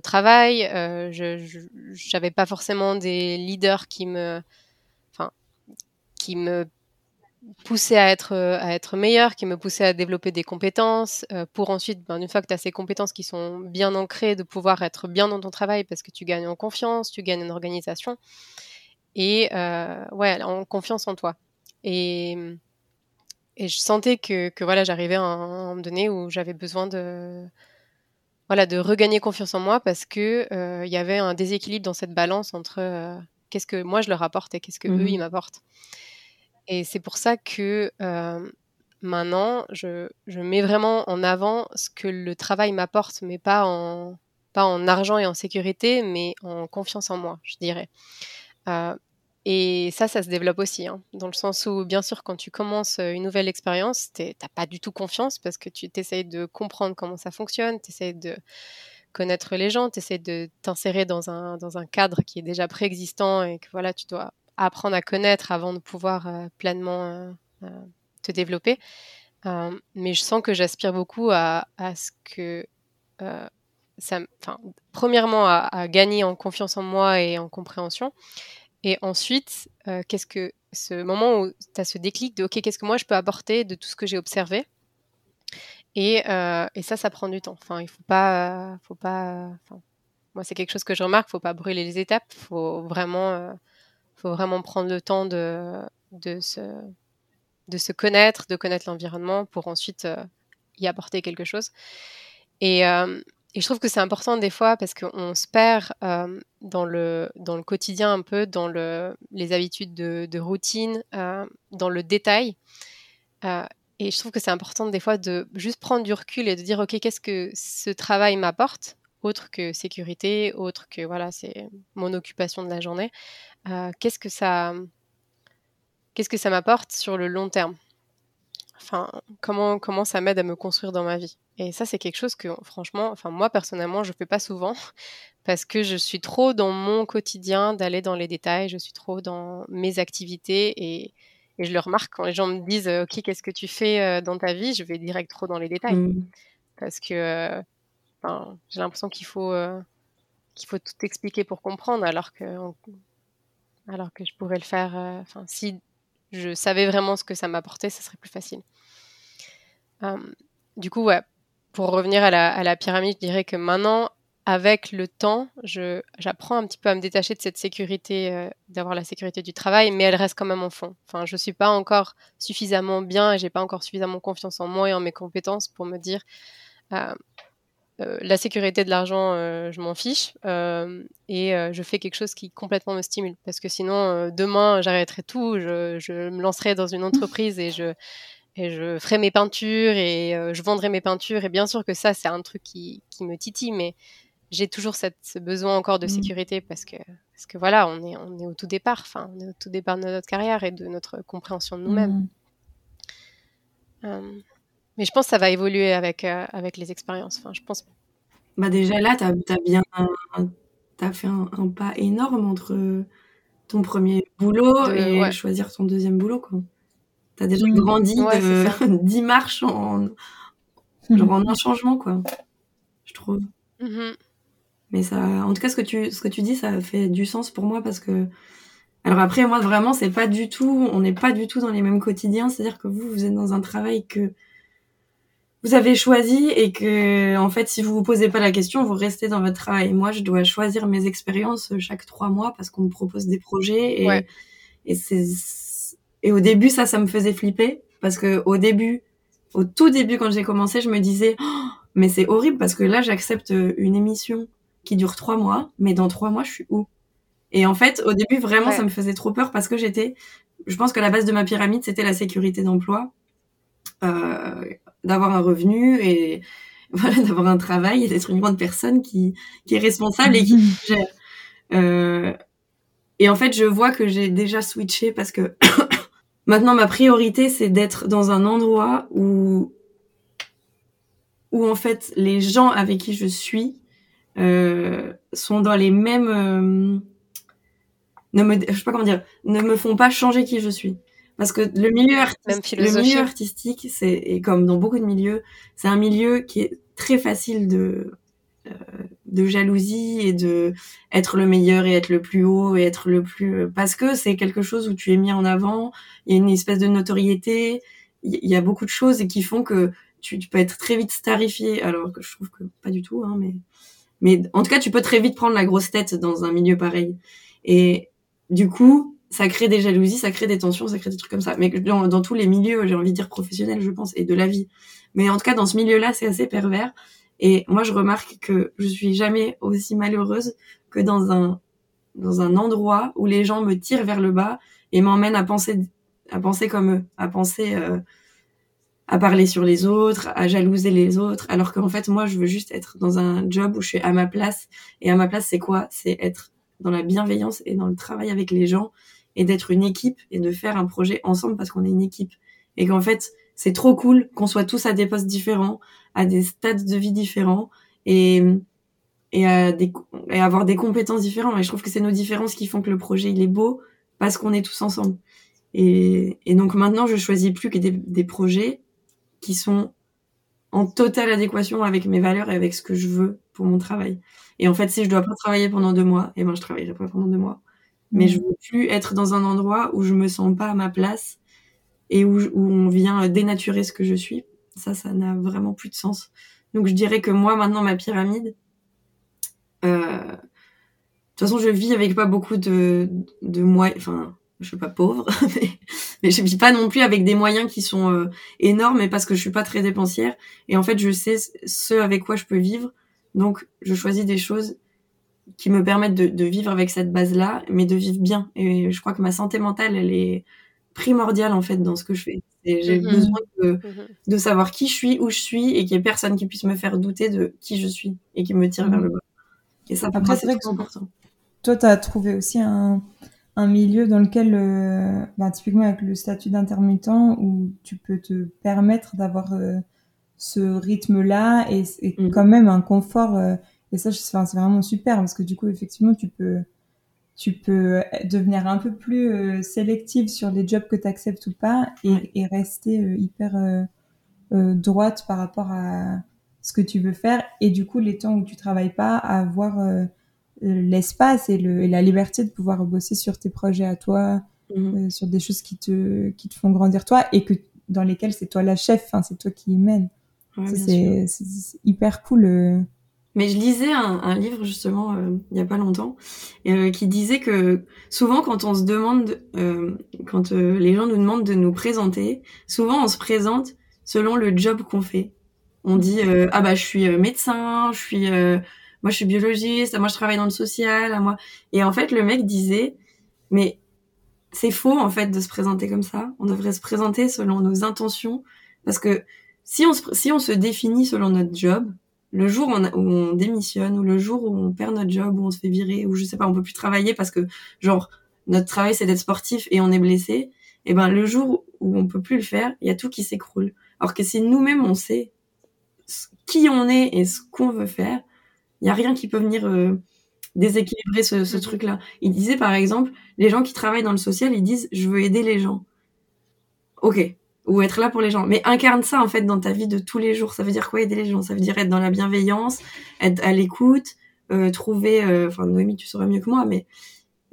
travail. Je n'avais pas forcément des leaders qui me enfin qui me poussaient à être à être meilleur qui me poussaient à développer des compétences pour ensuite ben, une fois que tu as ces compétences qui sont bien ancrées de pouvoir être bien dans ton travail parce que tu gagnes en confiance tu gagnes en organisation et ouais en confiance en toi et, et je sentais que, que voilà, j'arrivais à un moment donné où j'avais besoin de, voilà, de regagner confiance en moi parce que euh, il y avait un déséquilibre dans cette balance entre euh, qu'est-ce que moi je leur apporte et qu'est-ce que eux mmh ils m'apportent. Et c'est pour ça que euh, maintenant je, je, mets vraiment en avant ce que le travail m'apporte, mais pas en pas en argent et en sécurité, mais en confiance en moi, je dirais. Et ça, ça se développe aussi, hein, dans le sens où, bien sûr, quand tu commences une nouvelle expérience, tu n'as pas du tout confiance parce que tu t'essayes de comprendre comment ça fonctionne, tu essayes de connaître les gens, tu essayes de t'insérer dans un, dans un cadre qui est déjà préexistant et que voilà, tu dois apprendre à connaître avant de pouvoir pleinement te développer. mais je sens que j'aspire beaucoup à, ce que premièrement, à, à, gagner en confiance en moi et en compréhension, et ensuite, euh, qu'est-ce que ce moment où tu as ce déclic de OK, qu'est-ce que moi je peux apporter de tout ce que j'ai observé? Et, euh, et, ça, ça prend du temps. Enfin, il faut pas, faut pas. moi, c'est quelque chose que je remarque. Faut pas brûler les étapes. Faut vraiment, euh, faut vraiment prendre le temps de, de se, de se connaître, de connaître l'environnement pour ensuite y apporter quelque chose. Et, et je trouve que c'est important des fois parce qu'on se perd euh, dans, le, dans le quotidien un peu, dans le, les habitudes de, routine, euh, dans le détail. Euh, et je trouve que c'est important des fois de juste prendre du recul et de dire, OK, qu'est-ce que ce travail m'apporte autre que sécurité, autre que voilà, c'est mon occupation de la journée. qu'est-ce que ça, qu'est-ce que ça m'apporte sur le long terme? Enfin, comment comment ça m'aide à me construire dans ma vie et ça, c'est quelque chose que, franchement, enfin, moi, personnellement, je fais pas souvent parce que je suis trop dans mon quotidien d'aller dans les détails, je suis trop dans mes activités et, et je le remarque quand les gens me disent, OK, qu'est-ce que tu fais euh, dans ta vie? Je vais direct trop dans les détails mmh. parce que, euh, enfin, j'ai l'impression qu'il faut, euh, qu'il faut tout expliquer pour comprendre alors que, alors que je pourrais le faire, enfin, si je savais vraiment ce que ça m'apportait, ça serait plus facile. du coup, pour revenir à la, pyramide, je dirais que maintenant, avec le temps, j'apprends un petit peu à me détacher de cette sécurité, euh, d'avoir la sécurité du travail, mais elle reste quand même en fond. Enfin, je suis pas encore suffisamment bien et j'ai pas encore suffisamment confiance en moi et en mes compétences pour me dire euh, euh, la sécurité de l'argent, je m'en fiche et je fais quelque chose qui complètement me stimule. Parce que sinon, demain, j'arrêterai tout, je, je, me lancerai dans une entreprise et je et je ferai mes peintures et euh, je vendrai mes peintures. Et bien sûr que ça, c'est un truc qui, qui me titille, mais j'ai toujours cette, ce besoin encore de mmh. sécurité parce que, parce que voilà, on est, on est au tout départ, enfin, on est au tout départ de notre carrière et de notre compréhension de nous-mêmes. Mmh. Euh, mais je pense que ça va évoluer avec, euh, avec les expériences. Enfin, je pense. Bah déjà là, tu as, bien as fait un, pas énorme entre ton premier boulot et choisir ton deuxième boulot. Quoi. T'as déjà mmh. grandi de 10 marches en, genre en un changement, quoi. Je trouve. Mmh Mais ça, en tout cas, ce que tu, ce que tu dis, ça fait du sens pour moi parce que, alors après, moi, vraiment, c'est pas du tout, on n'est pas du tout dans les mêmes quotidiens. C'est-à-dire que vous, vous êtes dans un travail que vous avez choisi et que, en fait, si vous vous posez pas la question, vous restez dans votre travail. Moi, je dois choisir mes expériences chaque trois mois parce qu'on me propose des projets et, et c'est, et au début, ça, ça me faisait flipper parce que au début, au tout début, quand j'ai commencé, je me disais, oh, mais c'est horrible parce que là, j'accepte une émission qui dure trois mois, mais dans trois mois, je suis où? Et en fait, au début, vraiment, ça me faisait trop peur parce que j'étais, je pense que la base de ma pyramide, c'était la sécurité d'emploi, euh, d'avoir un revenu et voilà, d'avoir un travail et d'être une grande personne qui, qui est responsable et qui gère. Euh, et en fait, je vois que j'ai déjà switché parce que Maintenant, ma priorité, c'est d'être dans un endroit où, où en fait, les gens avec qui je suis euh, sont dans les mêmes euh, ne me je sais pas comment dire ne me font pas changer qui je suis parce que le milieu artistique le milieu artistique c'est et comme dans beaucoup de milieux c'est un milieu qui est très facile de euh, de jalousie et de être le meilleur et être le plus haut et être le plus parce que c'est quelque chose où tu es mis en avant il y a une espèce de notoriété il y, a beaucoup de choses et qui font que tu, tu, peux être très vite starifié alors que je trouve que pas du tout hein mais mais en tout cas, tu peux très vite prendre la grosse tête dans un milieu pareil. Et du coup, ça crée des jalousies, ça crée des tensions, ça crée des trucs comme ça. Mais dans, tous les milieux, j'ai envie de dire professionnels, je pense, et de la vie. Mais en tout cas, dans ce milieu-là, c'est assez pervers. Et moi, je remarque que je suis jamais aussi malheureuse que dans un dans un endroit où les gens me tirent vers le bas et m'emmènent à penser à penser comme eux, à penser euh, à parler sur les autres, à jalouser les autres, alors qu'en fait, moi, je veux juste être dans un job où je suis à ma place. Et à ma place, c'est quoi? C'est être dans la bienveillance et dans le travail avec les gens et d'être une équipe et de faire un projet ensemble parce qu'on est une équipe. Et qu'en fait, c'est trop cool qu'on soit tous à des postes différents, à des stades de vie différents et, et, à des, et avoir des compétences différentes. Et je trouve que c'est nos différences qui font que le projet, il est beau parce qu'on est tous ensemble. Et, et donc maintenant, je choisis plus que des, des projets qui sont en totale adéquation avec mes valeurs et avec ce que je veux pour mon travail. Et en fait, si je dois pas travailler pendant deux mois, eh ben, je travaillerai pas pendant deux mois. Mais je veux plus être dans un endroit où je me sens pas à ma place et où, où on vient dénaturer ce que je suis. Ça, ça n'a vraiment plus de sens. Donc, je dirais que moi, maintenant, ma pyramide, euh, de toute façon, je vis avec pas beaucoup de, de moi, enfin, je suis pas pauvre, mais, mais je vis pas non plus avec des moyens qui sont euh, énormes, mais parce que je suis pas très dépensière. Et en fait, je sais ce avec quoi je peux vivre. Donc, je choisis des choses qui me permettent de, de vivre avec cette base-là, mais de vivre bien. Et je crois que ma santé mentale, elle est primordiale en fait dans ce que je fais. J'ai mm-hmm. besoin de, mm-hmm. de, savoir qui je suis, où je suis, et qu'il y ait personne qui puisse me faire douter de qui je suis et qui me tire vers le bas. Et ça, Après, c'est important. Toi, tu as trouvé aussi un, un milieu dans lequel, euh, bah, typiquement avec le statut d'intermittent, où tu peux te permettre d'avoir euh, ce rythme-là et, quand même un confort. Euh, et ça, c'est vraiment super parce que du coup, effectivement, tu peux, tu peux devenir un peu plus sélective sur les jobs que tu acceptes ou pas et, et rester hyper droite par rapport à ce que tu veux faire. Et du coup, les temps où tu travailles pas, avoir l'espace et, le, et la liberté de pouvoir bosser sur tes projets à toi, mhm. euh, sur des choses qui te, qui te font grandir toi et que dans lesquelles c'est toi la chef, hein, c'est toi qui y mène. c'est hyper cool. Euh. Mais je lisais un, un livre justement euh, il y a pas longtemps qui disait que souvent quand on se demande, quand les gens nous demandent de nous présenter, souvent on se présente selon le job qu'on fait. On dit ah bah je suis médecin, je suis moi je suis biologiste, moi je travaille dans le social, à moi. Et en fait, le mec disait, mais c'est faux en fait de se présenter comme ça. On devrait se présenter selon nos intentions, parce que si on se, si on se définit selon notre job, le jour où on, démissionne ou le jour où on perd notre job ou on se fait virer ou je sais pas, on peut plus travailler parce que genre notre travail c'est d'être sportif et on est blessé, et eh ben le jour où on peut plus le faire, il y a tout qui s'écroule. Alors que si nous-mêmes on sait qui on est et ce qu'on veut faire, il y a rien qui peut venir euh, déséquilibrer ce, ce mhm. truc-là. Il disait par exemple, les gens qui travaillent dans le social, ils disent je veux aider les gens. Ok, ou être là pour les gens. Mais incarne ça en fait dans ta vie de tous les jours. Ça veut dire quoi aider les gens? Ça veut dire être dans la bienveillance, être à l'écoute, euh, trouver. Euh, enfin, Noémie, tu sauras mieux que moi, mais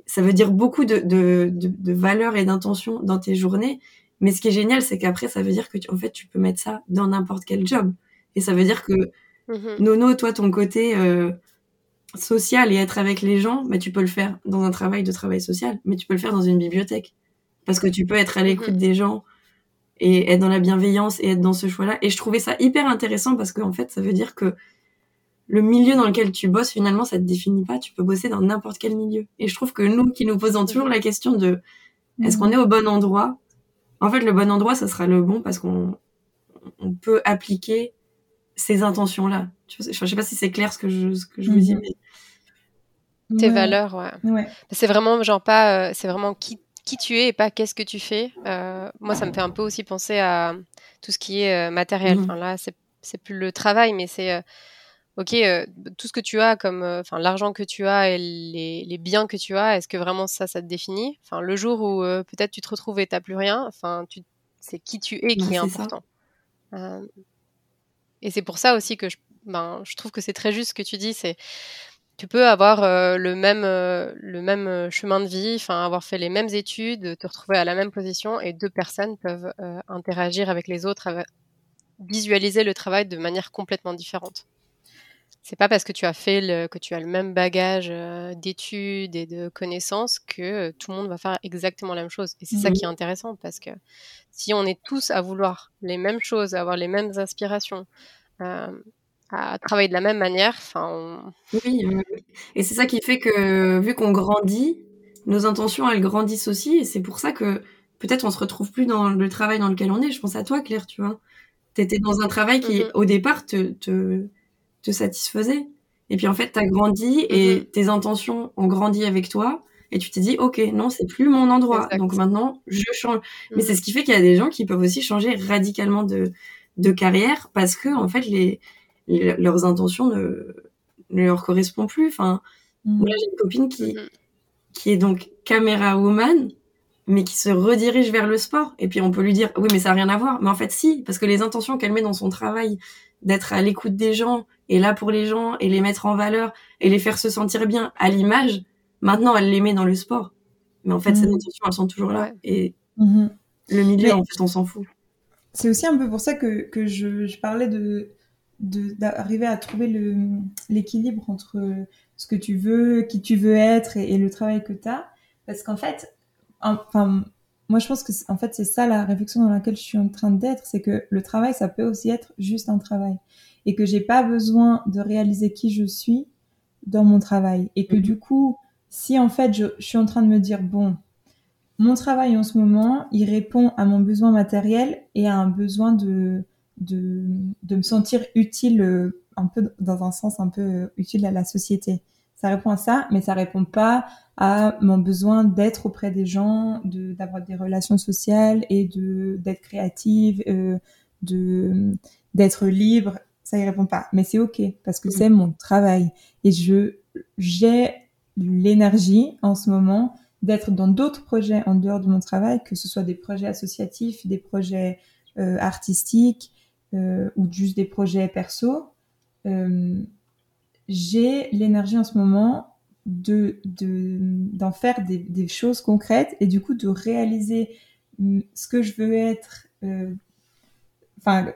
ça veut dire beaucoup de, de, de, de valeurs et d'intentions dans tes journées. Mais ce qui est génial, c'est qu'après, ça veut dire que tu, en fait, tu peux mettre ça dans n'importe quel job. Et ça veut dire que Mhm. Nono, toi, ton côté euh, social et être avec les gens, mais tu peux le faire dans un travail de travail social, mais tu peux le faire dans une bibliothèque. Parce que tu peux être à l'écoute mhm. des gens et être dans la bienveillance et être dans ce choix-là. Et je trouvais ça hyper intéressant parce qu'en fait, ça veut dire que le milieu dans lequel tu bosses, finalement, ça te définit pas. Tu peux bosser dans n'importe quel milieu. Et je trouve que nous, qui nous posons toujours la question de est-ce qu'on est au bon endroit? En fait, le bon endroit, ça sera le bon parce qu'on on peut appliquer ces intentions-là. Je sais pas si c'est clair ce que je, ce que je vous dis, mhm. mais... Tes valeurs, ouais. C'est vraiment, genre, pas... Euh, c'est vraiment qui, qui tu es et pas qu'est-ce que tu fais. Euh, moi, ça me fait un peu aussi penser à tout ce qui est euh, matériel. Mhm. Enfin, là, c'est plus le travail, mais c'est... ok, tout ce que tu as comme, enfin, l'argent que tu as et les, les biens que tu as, est-ce que vraiment ça, ça te définit? Enfin, le jour où peut-être tu te retrouves et t'as plus rien, enfin, c'est qui tu es qui est important. Euh, et c'est pour ça aussi que je, ben, je trouve que c'est très juste ce que tu dis. C'est tu peux avoir euh, le même euh, le même euh, chemin de vie, enfin avoir fait les mêmes études, te retrouver à la même position, et deux personnes peuvent euh, interagir avec les autres, visualiser le travail de manière complètement différente. C'est pas parce que tu as fait le, que tu as le même bagage d'études et de connaissances que tout le monde va faire exactement la même chose. Et c'est ça Mhm. qui est intéressant parce que si on est tous à vouloir les mêmes choses, à avoir les mêmes aspirations, à travailler de la même manière, enfin, on- Oui, et c'est ça qui fait que vu qu'on grandit, nos intentions elles grandissent aussi et c'est pour ça que peut-être on se retrouve plus dans le travail dans lequel on est. Je pense à toi Claire, tu vois. T'étais dans un travail qui Mhm. au départ te, te, te satisfaisait et puis en fait t'as grandi et Mhm. tes intentions ont grandi avec toi et tu t'es dit ok non c'est plus mon endroit Exact. donc maintenant je change. Mais Mhm. c'est ce qui fait qu'il y a des gens qui peuvent aussi changer radicalement de, de carrière parce que en fait les, les- leurs intentions ne, ne leur correspondent plus. Enfin, Mm. moi j'ai une copine qui, Mhm. qui est donc caméra woman, mais qui se redirige vers le sport. Et puis on peut lui dire oui mais ça n'a rien à voir. Mais en fait si, parce que les intentions qu'elle met dans son travail d'être à l'écoute des gens et là pour les gens et les mettre en valeur et les faire se sentir bien à l'image, maintenant elle les met dans le sport. Mais en fait ces Mhm. intentions elles sont toujours là et Mhm. le milieu Mais- en fait on s'en fout. C'est aussi un peu pour ça que, que je, je parlais de- d'arriver à trouver le l'équilibre entre ce que tu veux, qui tu veux être et, et le travail que tu as. Parce qu'en fait, enfin, moi je pense que c'est- en fait c'est ça la réflexion dans laquelle je suis en train d'être, c'est que le travail ça peut aussi être juste un travail et que j'ai pas besoin de réaliser qui je suis dans mon travail et que Mhm. du coup, si en fait je, je suis en train de me dire bon, mon travail en ce moment, il répond à mon besoin matériel et à un besoin de, de, de me sentir utile, euh, un peu dans un sens un peu euh, utile à la société. Ça répond à ça, mais ça répond pas à mon besoin d'être auprès des gens, de d'avoir des relations sociales et de d'être créative, euh, de d'être libre. Ça y répond pas, mais c'est ok parce que Mhm. c'est mon travail et je j'ai l'énergie en ce moment d'être dans d'autres projets en dehors de mon travail, que ce soit des projets associatifs, des projets euh, artistiques ou juste des projets perso. Euh, j'ai l'énergie en ce moment de de- d'en faire des, choses concrètes et du coup de réaliser mm, ce que je veux être. euh, Enfin,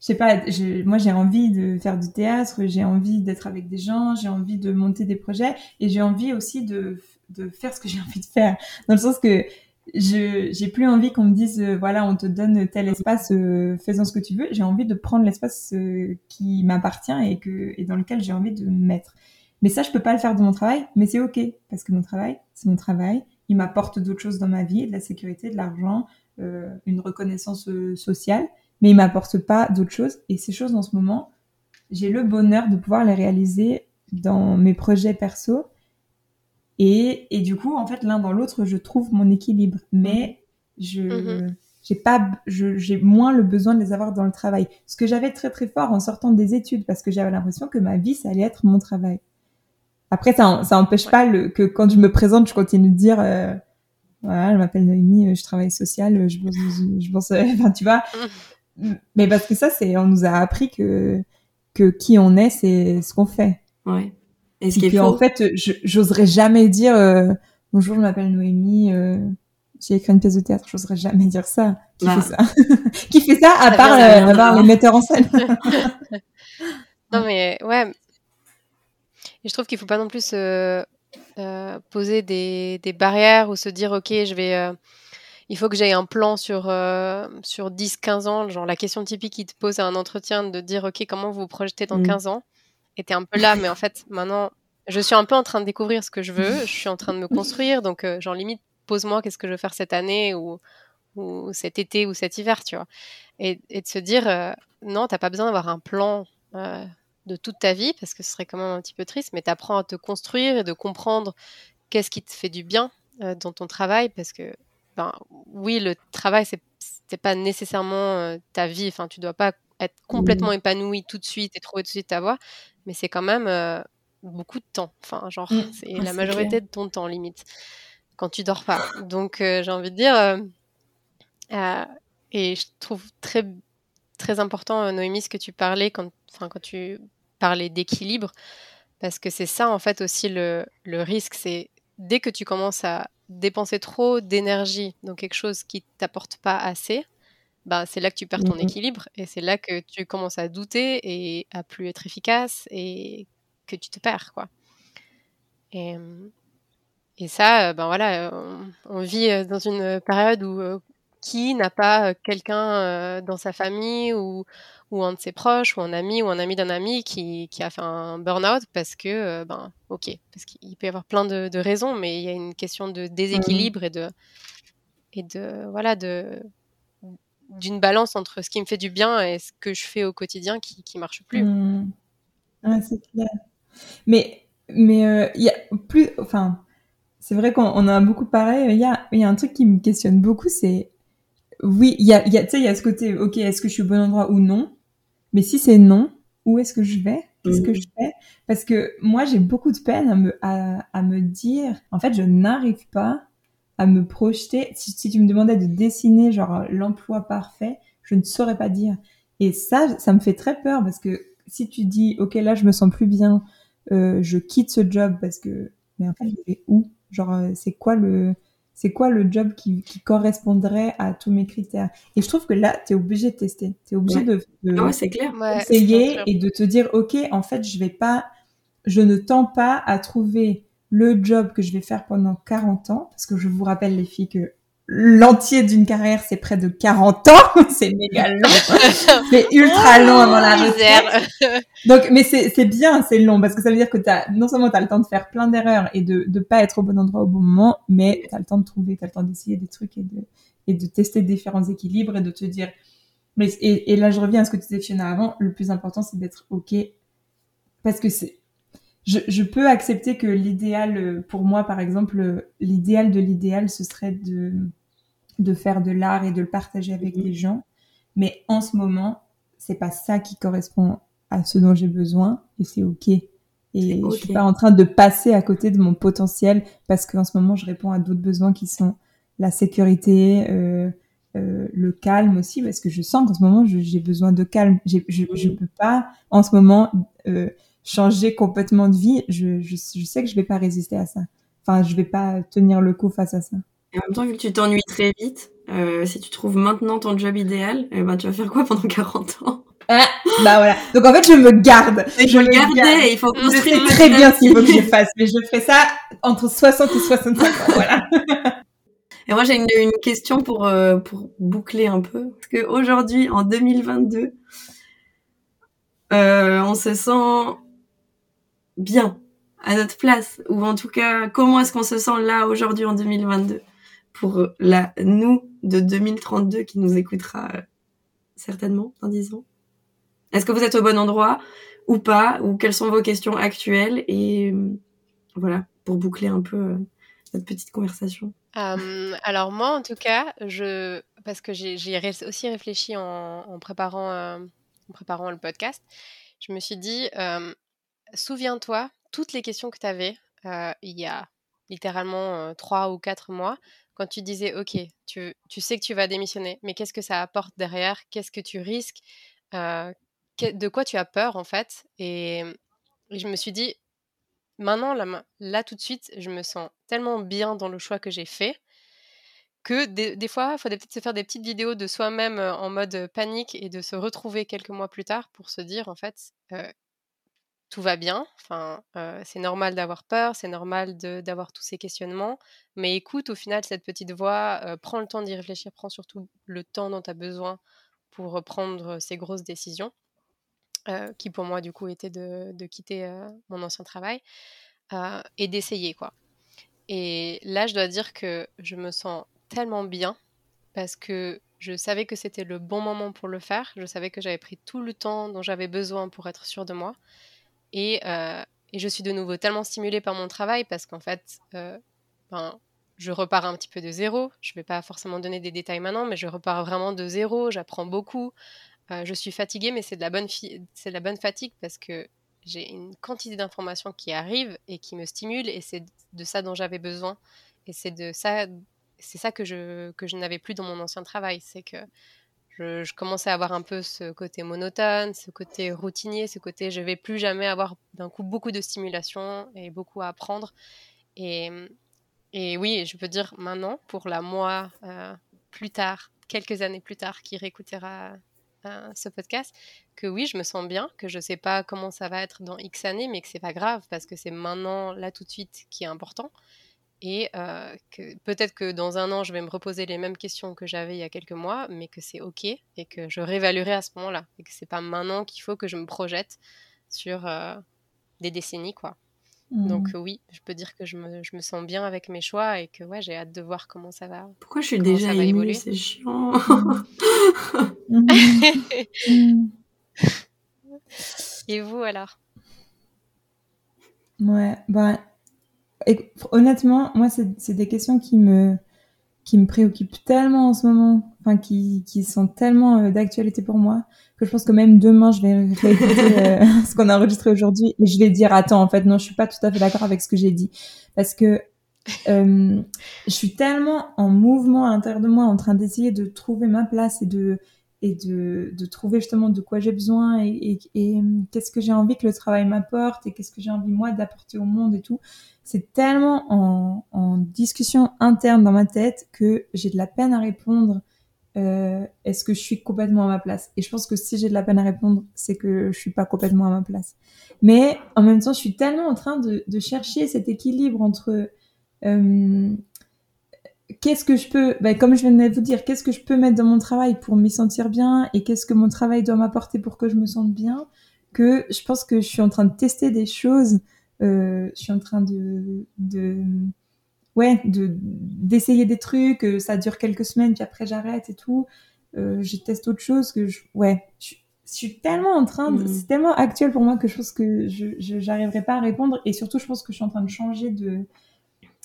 je sais pas, moi j'ai envie de faire du théâtre, j'ai envie d'être avec des gens, j'ai envie de monter des projets et j'ai envie aussi de, de faire ce que j'ai envie de faire. Dans le sens que je j'ai plus envie qu'on me dise euh, voilà on te donne tel espace euh, faisant ce que tu veux. J'ai envie de prendre l'espace euh, qui m'appartient et que et dans lequel j'ai envie de me mettre. Mais ça je peux pas le faire de mon travail mais c'est ok parce que mon travail c'est mon travail. Il m'apporte d'autres choses dans ma vie de la sécurité de l'argent euh, une reconnaissance euh, sociale mais il m'apporte pas d'autres choses. Et ces choses en ce moment j'ai le bonheur de pouvoir les réaliser dans mes projets perso et, et du coup, en fait, l'un dans l'autre, je trouve mon équilibre. Mais je Mhm. j'ai pas, je- j'ai moins le besoin de les avoir dans le travail. Ce que j'avais très très fort en sortant des études, parce que j'avais l'impression que ma vie, ça allait être mon travail. Après, ça, ça empêche Ouais. pas le, que quand je me présente, je continue de dire, euh, voilà, je m'appelle Noémie, euh, je travaille social, euh, je pense, je pense, enfin, tu vois. Mais parce que ça, c'est, on nous a appris que, que qui on est, c'est ce qu'on fait. Ouais. Et ce Et qui est que, faux, en fait, j'oserais jamais dire euh, bonjour, je m'appelle Noémie, euh, j'ai écrit une pièce de théâtre. J'oserais jamais dire ça. Qui fait ça? Qui fait ça à Ça part, vient euh, à part les metteurs en scène? Non, mais ouais. Et je trouve qu'il faut pas non plus se, euh, poser des, des barrières ou se dire, OK, je vais. euh, il faut que j'aie un plan sur, euh, sur 10-15 ans. Genre, la question typique qui te pose à un entretien de dire, OK, comment vous vous projetez dans Mm. 15 ans? T'es un peu là, mais en fait, maintenant, je suis un peu en train de découvrir ce que je veux. Je suis en train de me construire. Donc, euh, genre, limite, pose-moi qu'est-ce que je veux faire cette année ou, ou cet été ou cet hiver, tu vois. Et, et de se dire, euh, non, t'as pas besoin d'avoir un plan. euh, de toute ta vie, parce que ce serait quand même un petit peu triste, mais tu apprends à te construire et de comprendre qu'est-ce qui te fait du bien euh, dans ton travail, parce que, ben, oui, le travail, c'est c'est pas nécessairement euh, ta vie, enfin, tu dois pas être complètement épanoui tout de suite et trouver tout de suite ta voie, mais c'est quand même beaucoup de temps. Enfin, genre, Mm. c'est la majorité de ton temps, limite, quand tu dors pas. Donc, euh, j'ai envie de dire, euh, euh, et je trouve très, très important, euh, Noémie, ce que tu parlais quand, enfin, quand tu parlais d'équilibre, parce que c'est ça, en fait, aussi le, le risque, c'est dès que tu commences à dépenser trop d'énergie dans quelque chose qui t'apporte pas assez, bah, c'est là que tu perds ton Mhm. équilibre et c'est là que tu commences à douter et à plus être efficace et que tu te perds, quoi. Et, et ça, euh, ben voilà, on, on vit dans une période où euh, qui n'a pas quelqu'un euh, dans sa famille ou, ou un de ses proches ou un ami ou un ami d'un ami qui, qui a fait un burn-out parce que, euh, ben, ok, parce qu'il peut y avoir plein de, de raisons, mais il y a une question de déséquilibre et de, et de, voilà, de, d'une balance entre ce qui me fait du bien et ce que je fais au quotidien qui, qui marche plus. Mm. Ouais, c'est clair. Mais, mais euh, il y a plus, enfin, c'est vrai qu'on on en a beaucoup parlé. Il y a, il y a un truc qui me questionne beaucoup, c'est, oui, il y a, il y a, tu sais, il y a ce côté, ok, est-ce que je suis au bon endroit ou non? Mais si c'est non, où est-ce que je vais? Qu'est-ce que Mhm. je fais? Parce que moi, j'ai beaucoup de peine à me, à, à me dire, en fait, je n'arrive pas à me projeter. Si, si tu me demandais de dessiner, genre, l'emploi parfait, je ne saurais pas dire. Et ça, ça me fait très peur parce que si tu dis, ok, là, je me sens plus bien, euh, je quitte ce job parce que, mais en fait, je vais où? Genre, euh, c'est quoi le, c'est quoi le job qui, qui correspondrait à tous mes critères? Et je trouve que là, t'es obligé de tester. T'es obligé Ouais. de, de Ah ouais, c'est clair. Ouais, essayer et de te dire, ok, en fait, je vais pas, je ne tends pas à trouver le job que je vais faire pendant 40 ans, parce que je vous rappelle, les filles, que l'entier d'une carrière, c'est près de 40 ans, c'est méga long, c'est ultra long avant la retraite. Donc, mais c'est bien, c'est long, parce que ça veut dire que t'as, non seulement t'as le temps de faire plein d'erreurs et de, de pas être au bon endroit au bon moment, mais t'as le temps de trouver, t'as le temps d'essayer des trucs et de, et de tester différents équilibres et de te dire, mais, et, et là, je reviens à ce que tu disais, Fiona, avant, le plus important, c'est d'être OK. Parce que c'est, je, je peux accepter que l'idéal, euh, pour moi, par exemple, euh, l'idéal de l'idéal, ce serait de, de faire de l'art et de le partager avec Mhm. les gens. Mais en ce moment, c'est pas ça qui correspond à ce dont j'ai besoin et c'est OK. Et C'est je suis pas en train de passer à côté de mon potentiel parce qu'en ce moment, je réponds à d'autres besoins qui sont la sécurité, euh, euh, le calme aussi, parce que je sens qu'en ce moment, j'ai besoin de calme. Je, je Mhm. peux pas, en ce moment, euh, changer complètement de vie. Je, je, je sais que je vais pas résister à ça. Enfin, je vais pas tenir le coup face à ça. Et en même temps, vu que tu t'ennuies très vite, euh, si tu trouves maintenant ton job idéal, eh ben, tu vas faire quoi pendant 40 ans? Ah, bah voilà. Donc en fait, je me garde. Il je me garde. il faut Je construire sais le très bien ce qu'il faut que je fasse, mais je ferai ça entre 60 et 65 ans. Voilà. Et moi, j'ai une, une question pour, euh, pour boucler un peu. Parce qu'aujourd'hui, en 2022, euh, on se sent bien à notre place. Ou en tout cas, comment est-ce qu'on se sent là, aujourd'hui, en 2022 Pour la nous de 2032 qui nous écoutera euh, certainement dans 10 ans. Est-ce que vous êtes au bon endroit ou pas? Ou quelles sont vos questions actuelles? Et euh, voilà, pour boucler un peu euh, notre petite conversation. Alors moi, en tout cas, je parce que j'ai aussi réfléchi en, préparant le podcast, je me suis dit, souviens-toi toutes les questions que tu avais il y a littéralement euh, trois ou quatre mois, quand tu disais, ok, tu, tu sais que tu vas démissionner, mais qu'est-ce que ça apporte derrière? Qu'est-ce que tu risques? Euh, que- De quoi tu as peur en fait? Et, et je me suis dit, maintenant, là, là, tout de suite, je me sens tellement bien dans le choix que j'ai fait que des, des fois, il faudrait peut-être se faire des petites vidéos de soi-même euh, en mode euh, panique et de se retrouver quelques mois plus tard pour se dire, en fait, euh, tout va bien. Enfin, euh, c'est normal d'avoir peur, c'est normal d'avoir tous ces questionnements, mais écoute au final cette petite voix, euh, prends le temps d'y réfléchir, prends surtout le temps dont tu as besoin pour prendre ces grosses décisions, euh, qui pour moi, du coup, était de, de quitter euh, mon ancien travail et d'essayer, quoi. Et là, je dois dire que je me sens tellement bien parce que je savais que c'était le bon moment pour le faire. Je savais que j'avais pris tout le temps dont j'avais besoin pour être sûre de moi. Et, euh, et je suis de nouveau tellement stimulée par mon travail parce qu'en fait, euh, ben, je repars un petit peu de zéro. Je ne vais pas forcément donner des détails maintenant, mais je repars vraiment de zéro. J'apprends beaucoup. Euh, je suis fatiguée, mais c'est de la bonne, de la bonne fatigue parce que j'ai une quantité d'informations qui arrivent et qui me stimulent et c'est de ça dont j'avais besoin et c'est de ça c'est ça que je que je n'avais plus dans mon ancien travail c'est que je, commençais à avoir un peu ce côté monotone, ce côté routinier, ce côté je vais plus jamais avoir d'un coup beaucoup de stimulation et beaucoup à apprendre. Et, et oui, je peux dire maintenant, pour la moi euh, plus tard, quelques années plus tard, qui réécoutera euh, ce podcast, que oui, je me sens bien, que je ne sais pas comment ça va être dans X années, mais que c'est pas grave parce que c'est maintenant, là tout de suite, qui est important et euh, que peut-être que dans un an, je vais me reposer les mêmes questions que j'avais il y a quelques mois, mais que c'est OK et que je réévaluerai à ce moment-là et que c'est pas maintenant qu'il faut que je me projette sur euh, des décennies, quoi. Donc mmh. oui, je peux dire que je me, je me, sens bien avec mes choix et que ouais, j'ai hâte de voir comment ça va. Pourquoi je suis déjà émue? C'est chiant. et vous alors? Ouais, bah et, honnêtement, moi, c'est des questions qui me, qui me préoccupent tellement en ce moment, enfin, qui, qui sont tellement euh, d'actualité pour moi, que je pense que même demain, je vais réécouter euh, ce qu'on a enregistré aujourd'hui et je vais dire, attends, en fait, non, je suis pas tout à fait d'accord avec ce que j'ai dit. Parce que euh, je suis tellement en mouvement à l'intérieur de moi, en train d'essayer de trouver ma place et de, et de, trouver justement de quoi j'ai besoin et, et qu'est-ce que j'ai envie que le travail m'apporte et qu'est-ce que j'ai envie moi d'apporter au monde et tout c'est tellement en, discussion interne dans ma tête que j'ai de la peine à répondre. Euh, Est-ce que je suis complètement à ma place? Et je pense que si j'ai de la peine à répondre, c'est que je suis pas complètement à ma place. Mais en même temps, je suis tellement en train de, de chercher cet équilibre entre euh, qu'est-ce que je peux, ben, comme je viens de vous dire, qu'est-ce que je peux mettre dans mon travail pour m'y sentir bien et qu'est-ce que mon travail doit m'apporter pour que je me sente bien, que je pense que je suis en train de tester des choses euh, je suis en train de, de ouais, de d'essayer des trucs. Euh, ça dure quelques semaines, puis après j'arrête et tout. Euh, je teste autre chose que je, ouais, je, suis tellement en train de, mm. c'est tellement actuel pour moi que je pense que je, j'arriverai pas à répondre. Et surtout, je pense que je suis en train de changer de,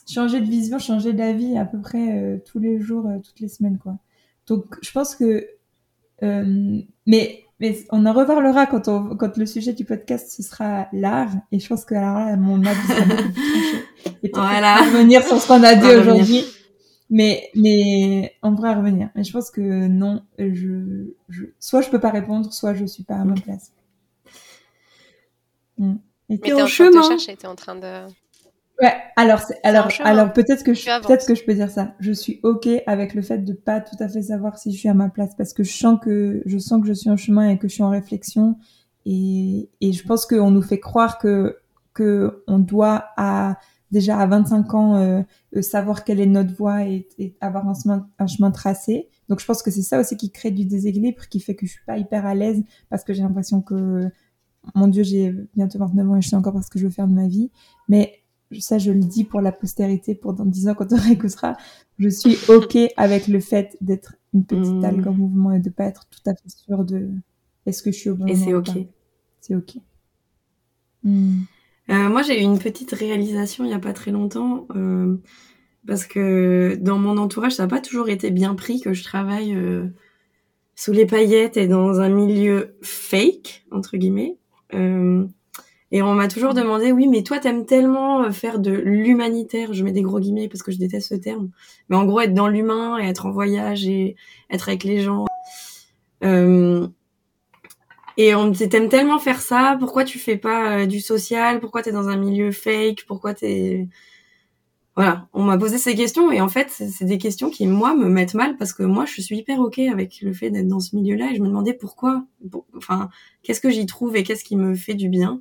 changer de vision, changer d'avis à peu près tous les jours, toutes les semaines, quoi. Donc, je pense que, mais mais on en reparlera quand, on, quand le sujet du podcast ce sera l'art. Et je pense que alors là, mon avis sera beaucoup plus Et voilà. revenir sur ce qu'on a dit aujourd'hui. Mais, mais on pourra revenir. Mais je pense que non, je, je, soit je peux pas répondre, soit je suis pas à ma place. Mm. Et mais t'es en train de chercher, t'es en train de... Ouais, alors alors alors peut-être que je peut-être que je peux dire ça. Je suis OK avec le fait de pas tout à fait savoir si je suis à ma place parce que je sens que je sens que je suis en chemin et que je suis en réflexion et et je pense qu'on nous fait croire que que on doit à déjà à 25 ans euh, euh, savoir quelle est notre voie et, et avoir un chemin un chemin tracé. Donc je pense que c'est ça aussi qui crée du déséquilibre qui fait que je suis pas hyper à l'aise parce que j'ai l'impression que mon dieu, j'ai bientôt 29 ans et je sais encore pas ce que je veux faire de ma vie, mais ça je le dis pour la postérité, pour dans 10 ans quand on réécoutera, je suis ok avec le fait d'être une petite mmh. algue en mouvement et de pas être tout à fait sûre de est-ce que je suis au bon Et c'est ok. C'est ok. Mm. Euh, moi j'ai eu une petite réalisation il y a pas très longtemps euh, parce que dans mon entourage ça n'a pas toujours été bien pris que je travaille euh, sous les paillettes et dans un milieu fake entre guillemets. Euh, et on m'a toujours demandé, oui, mais toi, t'aimes tellement euh, faire de l'humanitaire. Je mets des gros guillemets parce que je déteste ce terme. Mais en gros, être dans l'humain et être en voyage et être avec les gens. Euh... Et on me disait, t'aimes tellement faire ça. Pourquoi tu fais pas euh, du social? Pourquoi t'es dans un milieu fake? Pourquoi t'es voilà, on m'a posé ces questions et en fait, c'est des questions qui moi me mettent mal parce que moi, je suis hyper ok avec le fait d'être dans ce milieu-là et je me demandais pourquoi, enfin, qu'est-ce que j'y trouve et qu'est-ce qui me fait du bien.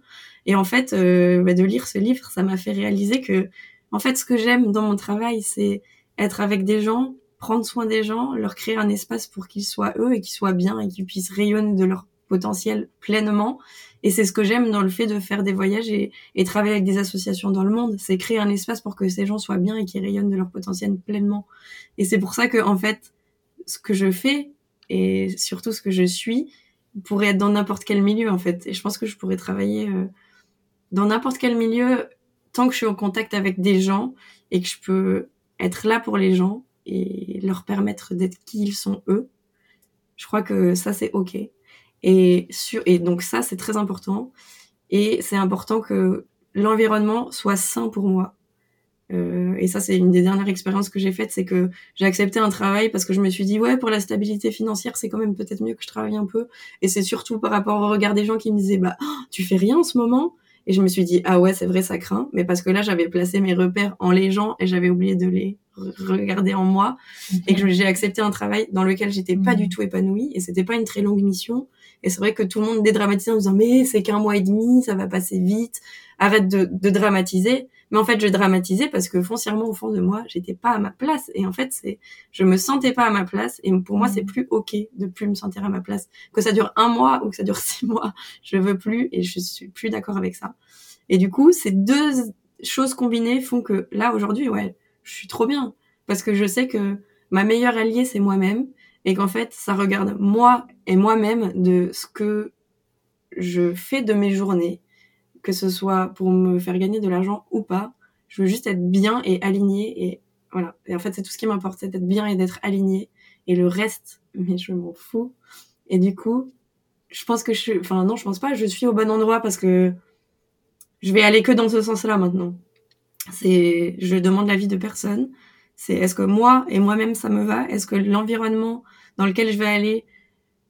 Et en fait, euh, bah, de lire ce livre, ça m'a fait réaliser que, en fait, ce que j'aime dans mon travail, c'est être avec des gens, prendre soin des gens, leur créer un espace pour qu'ils soient eux et qu'ils soient bien et qu'ils puissent rayonner de leur potentiel pleinement et c'est ce que j'aime dans le fait de faire des voyages et, et, travailler avec des associations dans le monde, c'est créer un espace pour que ces gens soient bien et qu'ils rayonnent de leur potentiel pleinement. Et c'est pour ça que, en fait, ce que je fais et surtout ce que je suis pourrait être dans n'importe quel milieu, en fait. Et je pense que je pourrais travailler euh, dans n'importe quel milieu tant que je suis en contact avec des gens et que je peux être là pour les gens et leur permettre d'être qui ils sont eux. Je crois que ça, c'est OK. Et, donc ça, c'est très important. et c'est important que l'environnement soit sain pour moi. Euh, et ça, c'est une des dernières expériences que j'ai faites, c'est que j'ai accepté un travail parce que je me suis dit, ouais, pour la stabilité financière, c'est quand même peut-être mieux que je travaille un peu. Et c'est surtout par rapport au regard des gens qui me disaient, bah, oh, tu fais rien en ce moment. Et je me suis dit, ah ouais, c'est vrai, ça craint. Mais parce que là, j'avais placé mes repères en les gens et j'avais oublié de les regarder en moi. Et que j'ai accepté un travail dans lequel j'étais pas du tout épanouie. Et c'était pas une très longue mission. Et c'est vrai que tout le monde dédramatise en disant, mais c'est qu'un mois et demi, ça va passer vite. Arrête de, de dramatiser. Mais en fait, je dramatisais parce que foncièrement, au fond de moi, j'étais pas à ma place. Et en fait, c'est, je me sentais pas à ma place. Et pour moi, c'est plus ok de plus me sentir à ma place. Que ça dure un mois ou que ça dure six mois, je veux plus et je suis plus d'accord avec ça. Et du coup, ces deux choses combinées font que là, aujourd'hui, ouais, je suis trop bien. Parce que je sais que ma meilleure alliée, c'est moi-même. Et qu'en fait, ça regarde moi et moi-même de ce que je fais de mes journées que ce soit pour me faire gagner de l'argent ou pas. Je veux juste être bien et aligné et voilà. Et en fait, c'est tout ce qui m'importe, c'est d'être bien et d'être aligné. Et le reste, mais je m'en fous. Et du coup, je pense que je suis, enfin non, je pense pas, je suis au bon endroit parce que je vais aller que dans ce sens-là maintenant. C'est, je demande l'avis de personne. C'est est-ce que moi et moi-même ça me va? Est-ce que l'environnement dans lequel je vais aller,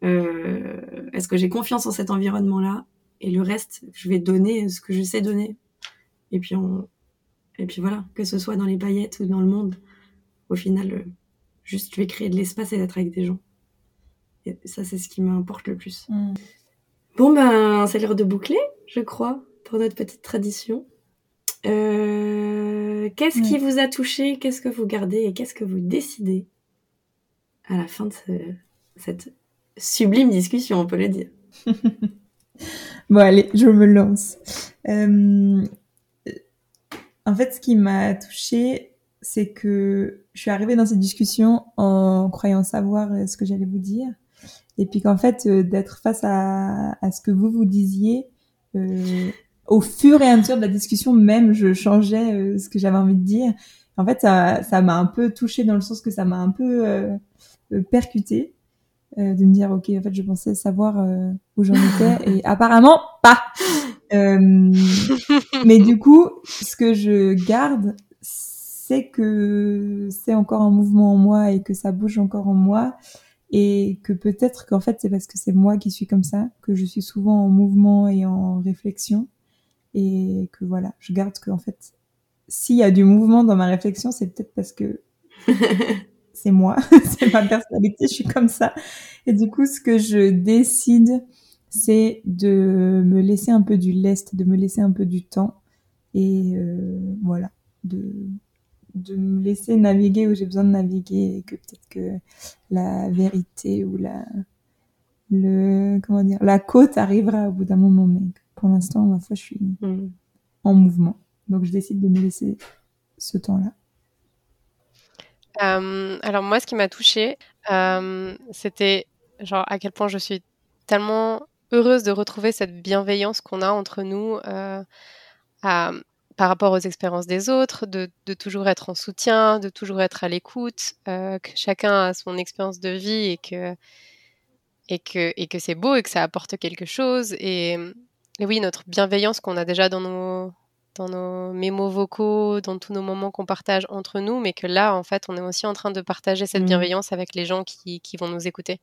euh, est-ce que j'ai confiance en cet environnement-là? Et le reste, je vais donner ce que je sais donner. Et puis on, et puis voilà, que ce soit dans les paillettes ou dans le monde, au final, euh, juste je vais créer de l'espace et d'être avec des gens. Et ça, c'est ce qui m'importe le plus. Mm. Bon ben, c'est l'heure de boucler, je crois, pour notre petite tradition. Euh, qu'est-ce qui vous a touché Qu'est-ce que vous gardez et qu'est-ce que vous décidez à la fin de cette sublime discussion, on peut le dire Bon, allez, je me lance. Euh, en fait, ce qui m'a touchée, c'est que je suis arrivée dans cette discussion en croyant savoir euh, ce que j'allais vous dire. Et puis qu'en fait, euh, d'être face à, ce que vous vous disiez, au fur et à mesure de la discussion, même, je changeais ce que j'avais envie de dire. En fait, ça, m'a un peu touchée dans le sens que ça m'a un peu euh, percuté. Euh, de me dire ok en fait je pensais savoir euh, où j'en étais et apparemment pas. Euh, mais du coup ce que je garde c'est que c'est encore un mouvement en moi et que ça bouge encore en moi et que peut-être qu'en fait c'est parce que c'est moi qui suis comme ça que je suis souvent en mouvement et en réflexion et que voilà je garde que en fait s'il y a du mouvement dans ma réflexion c'est peut-être parce que c'est moi, c'est ma personnalité, je suis comme ça. Et du coup, ce que je décide, c'est de me laisser un peu du lest, de me laisser un peu du temps. Et euh, voilà, de, de me laisser naviguer où j'ai besoin de naviguer et que peut-être que la vérité ou la, le, comment dire, la côte arrivera au bout d'un moment. Mais pour l'instant, ma foi, je suis mm. en mouvement. Donc, je décide de me laisser ce temps-là. Alors moi, ce qui m'a touchée, c'était genre à quel point je suis tellement heureuse de retrouver cette bienveillance qu'on a entre nous par rapport aux expériences des autres, de, toujours être en soutien, de toujours être à l'écoute, que chacun a son expérience de vie et que et et c'est beau et que ça apporte quelque chose. et oui, notre bienveillance qu'on a déjà dans nos, dans nos mémos vocaux, dans tous nos moments qu'on partage entre nous, mais que là, en fait, on est aussi en train de partager cette mmh. bienveillance avec les gens qui, qui, vont nous écouter.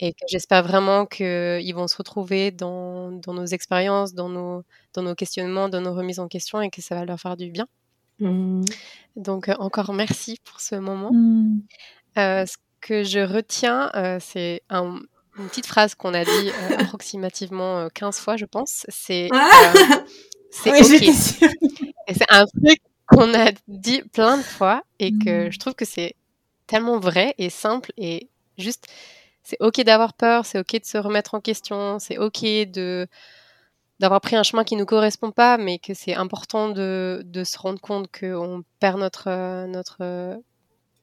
Et que j'espère vraiment qu'ils vont se retrouver dans, dans nos expériences, dans nos, dans nos questionnements, dans nos remises en question et que ça va leur faire du bien. Mmh. Donc, euh, encore merci pour ce moment. Mmh. Euh, ce que je retiens, euh, c'est un, une petite phrase qu'on a dit approximativement 15 fois, je pense. C'est ah c'est ok. C'est un truc qu'on a dit plein de fois et que mm. je trouve que c'est tellement vrai et simple et juste, c'est ok d'avoir peur, c'est ok de se remettre en question, c'est ok de d'avoir pris un chemin qui ne nous correspond pas, mais que c'est important de, de, se rendre compte qu'on perd notre, notre,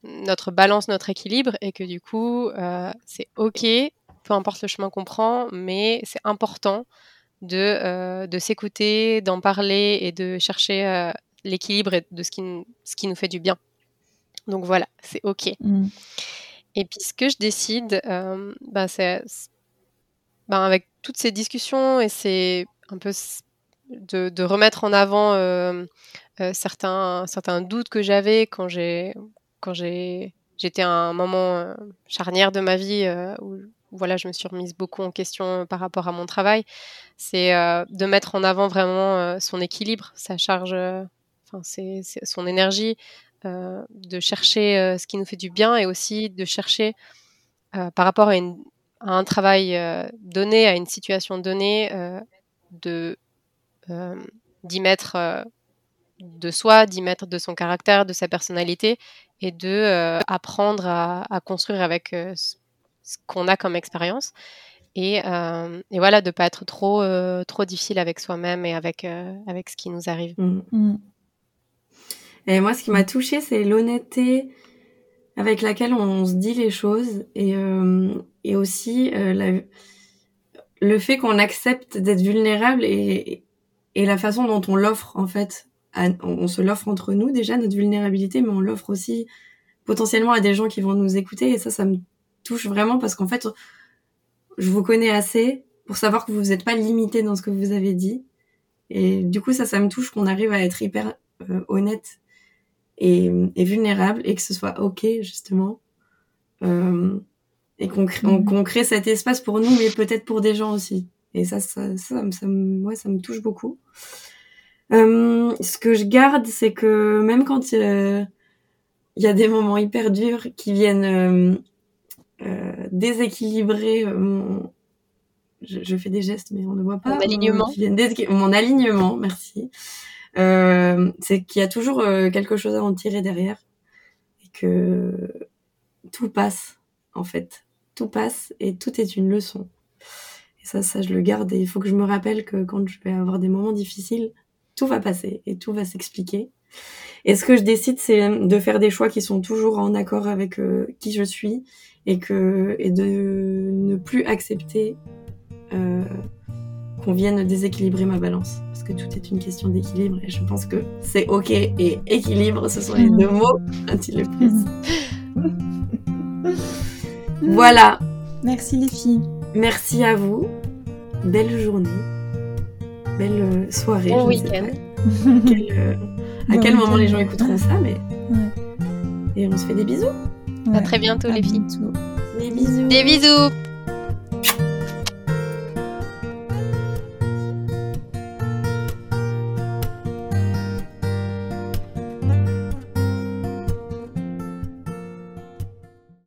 notre balance, notre équilibre, et que du coup, euh, c'est OK, peu importe le chemin qu'on prend, mais c'est important de, euh, de s'écouter, d'en parler et de chercher euh, l'équilibre et de ce qui, ce qui nous fait du bien. Donc voilà, c'est OK. Mm. Et puis ce que je décide, euh, bah, c'est bah, avec toutes ces discussions et c'est un peu de, remettre en avant certains, certains doutes que j'avais quand j'ai quand j'ai j'étais à un moment charnière de ma vie où voilà, je me suis remise beaucoup en question par rapport à mon travail. C'est de mettre en avant vraiment son équilibre, sa charge, enfin c'est son énergie, de chercher ce qui nous fait du bien et aussi de chercher par rapport à, un travail donné, à une situation donnée, de d'y mettre de soi, d'y mettre de son caractère, de sa personnalité et de apprendre à, construire avec ce qu'on a comme expérience. Et, et, voilà, de ne pas être trop, trop difficile avec soi-même et avec, avec ce qui nous arrive. Mmh. Mmh. Et moi, ce qui m'a touchée, c'est l'honnêteté avec laquelle on se dit les choses et, euh, et aussi euh, le fait qu'on accepte d'être vulnérable et, et la façon dont on l'offre en fait. on se l'offre entre nous déjà notre vulnérabilité, mais on l'offre aussi potentiellement à des gens qui vont nous écouter et ça, ça me touche vraiment parce qu'en fait, je vous connais assez pour savoir que vous n'êtes pas limité dans ce que vous avez dit. Et du coup, ça, ça me touche qu'on arrive à être hyper euh, honnête et, vulnérable et que ce soit ok justement euh, et qu'on crée, mm. crée cet espace pour nous mais peut-être pour des gens aussi et ça ça ça, ça, me, ça me touche beaucoup euh, ce que je garde c'est que même quand il y a des moments hyper durs qui viennent euh, euh déséquilibrer mon je, fais des gestes mais on ne voit pas mon alignement mon alignement merci euh, c'est qu'il y a toujours euh, quelque chose à en tirer derrière et que tout passe en fait, tout passe et tout est une leçon. Et ça, ça je le garde et il faut que je me rappelle que quand je vais avoir des moments difficiles, tout va passer et tout va s'expliquer. Et ce que je décide, c'est de faire des choix qui sont toujours en accord avec euh, qui je suis et que et de ne plus accepter euh, qu'on vienne déséquilibrer ma balance. Parce que tout est une question d'équilibre et je pense que c'est ok et équilibre, ce sont les deux mots quand il le plus. voilà. Merci les filles. Merci à vous. Belle journée. Belle euh, soirée. Bon week-end. Euh, à quel moment les gens écouteront ça, mais. Et on se fait des bisous. À très bientôt, les filles. Des bisous. Des bisous.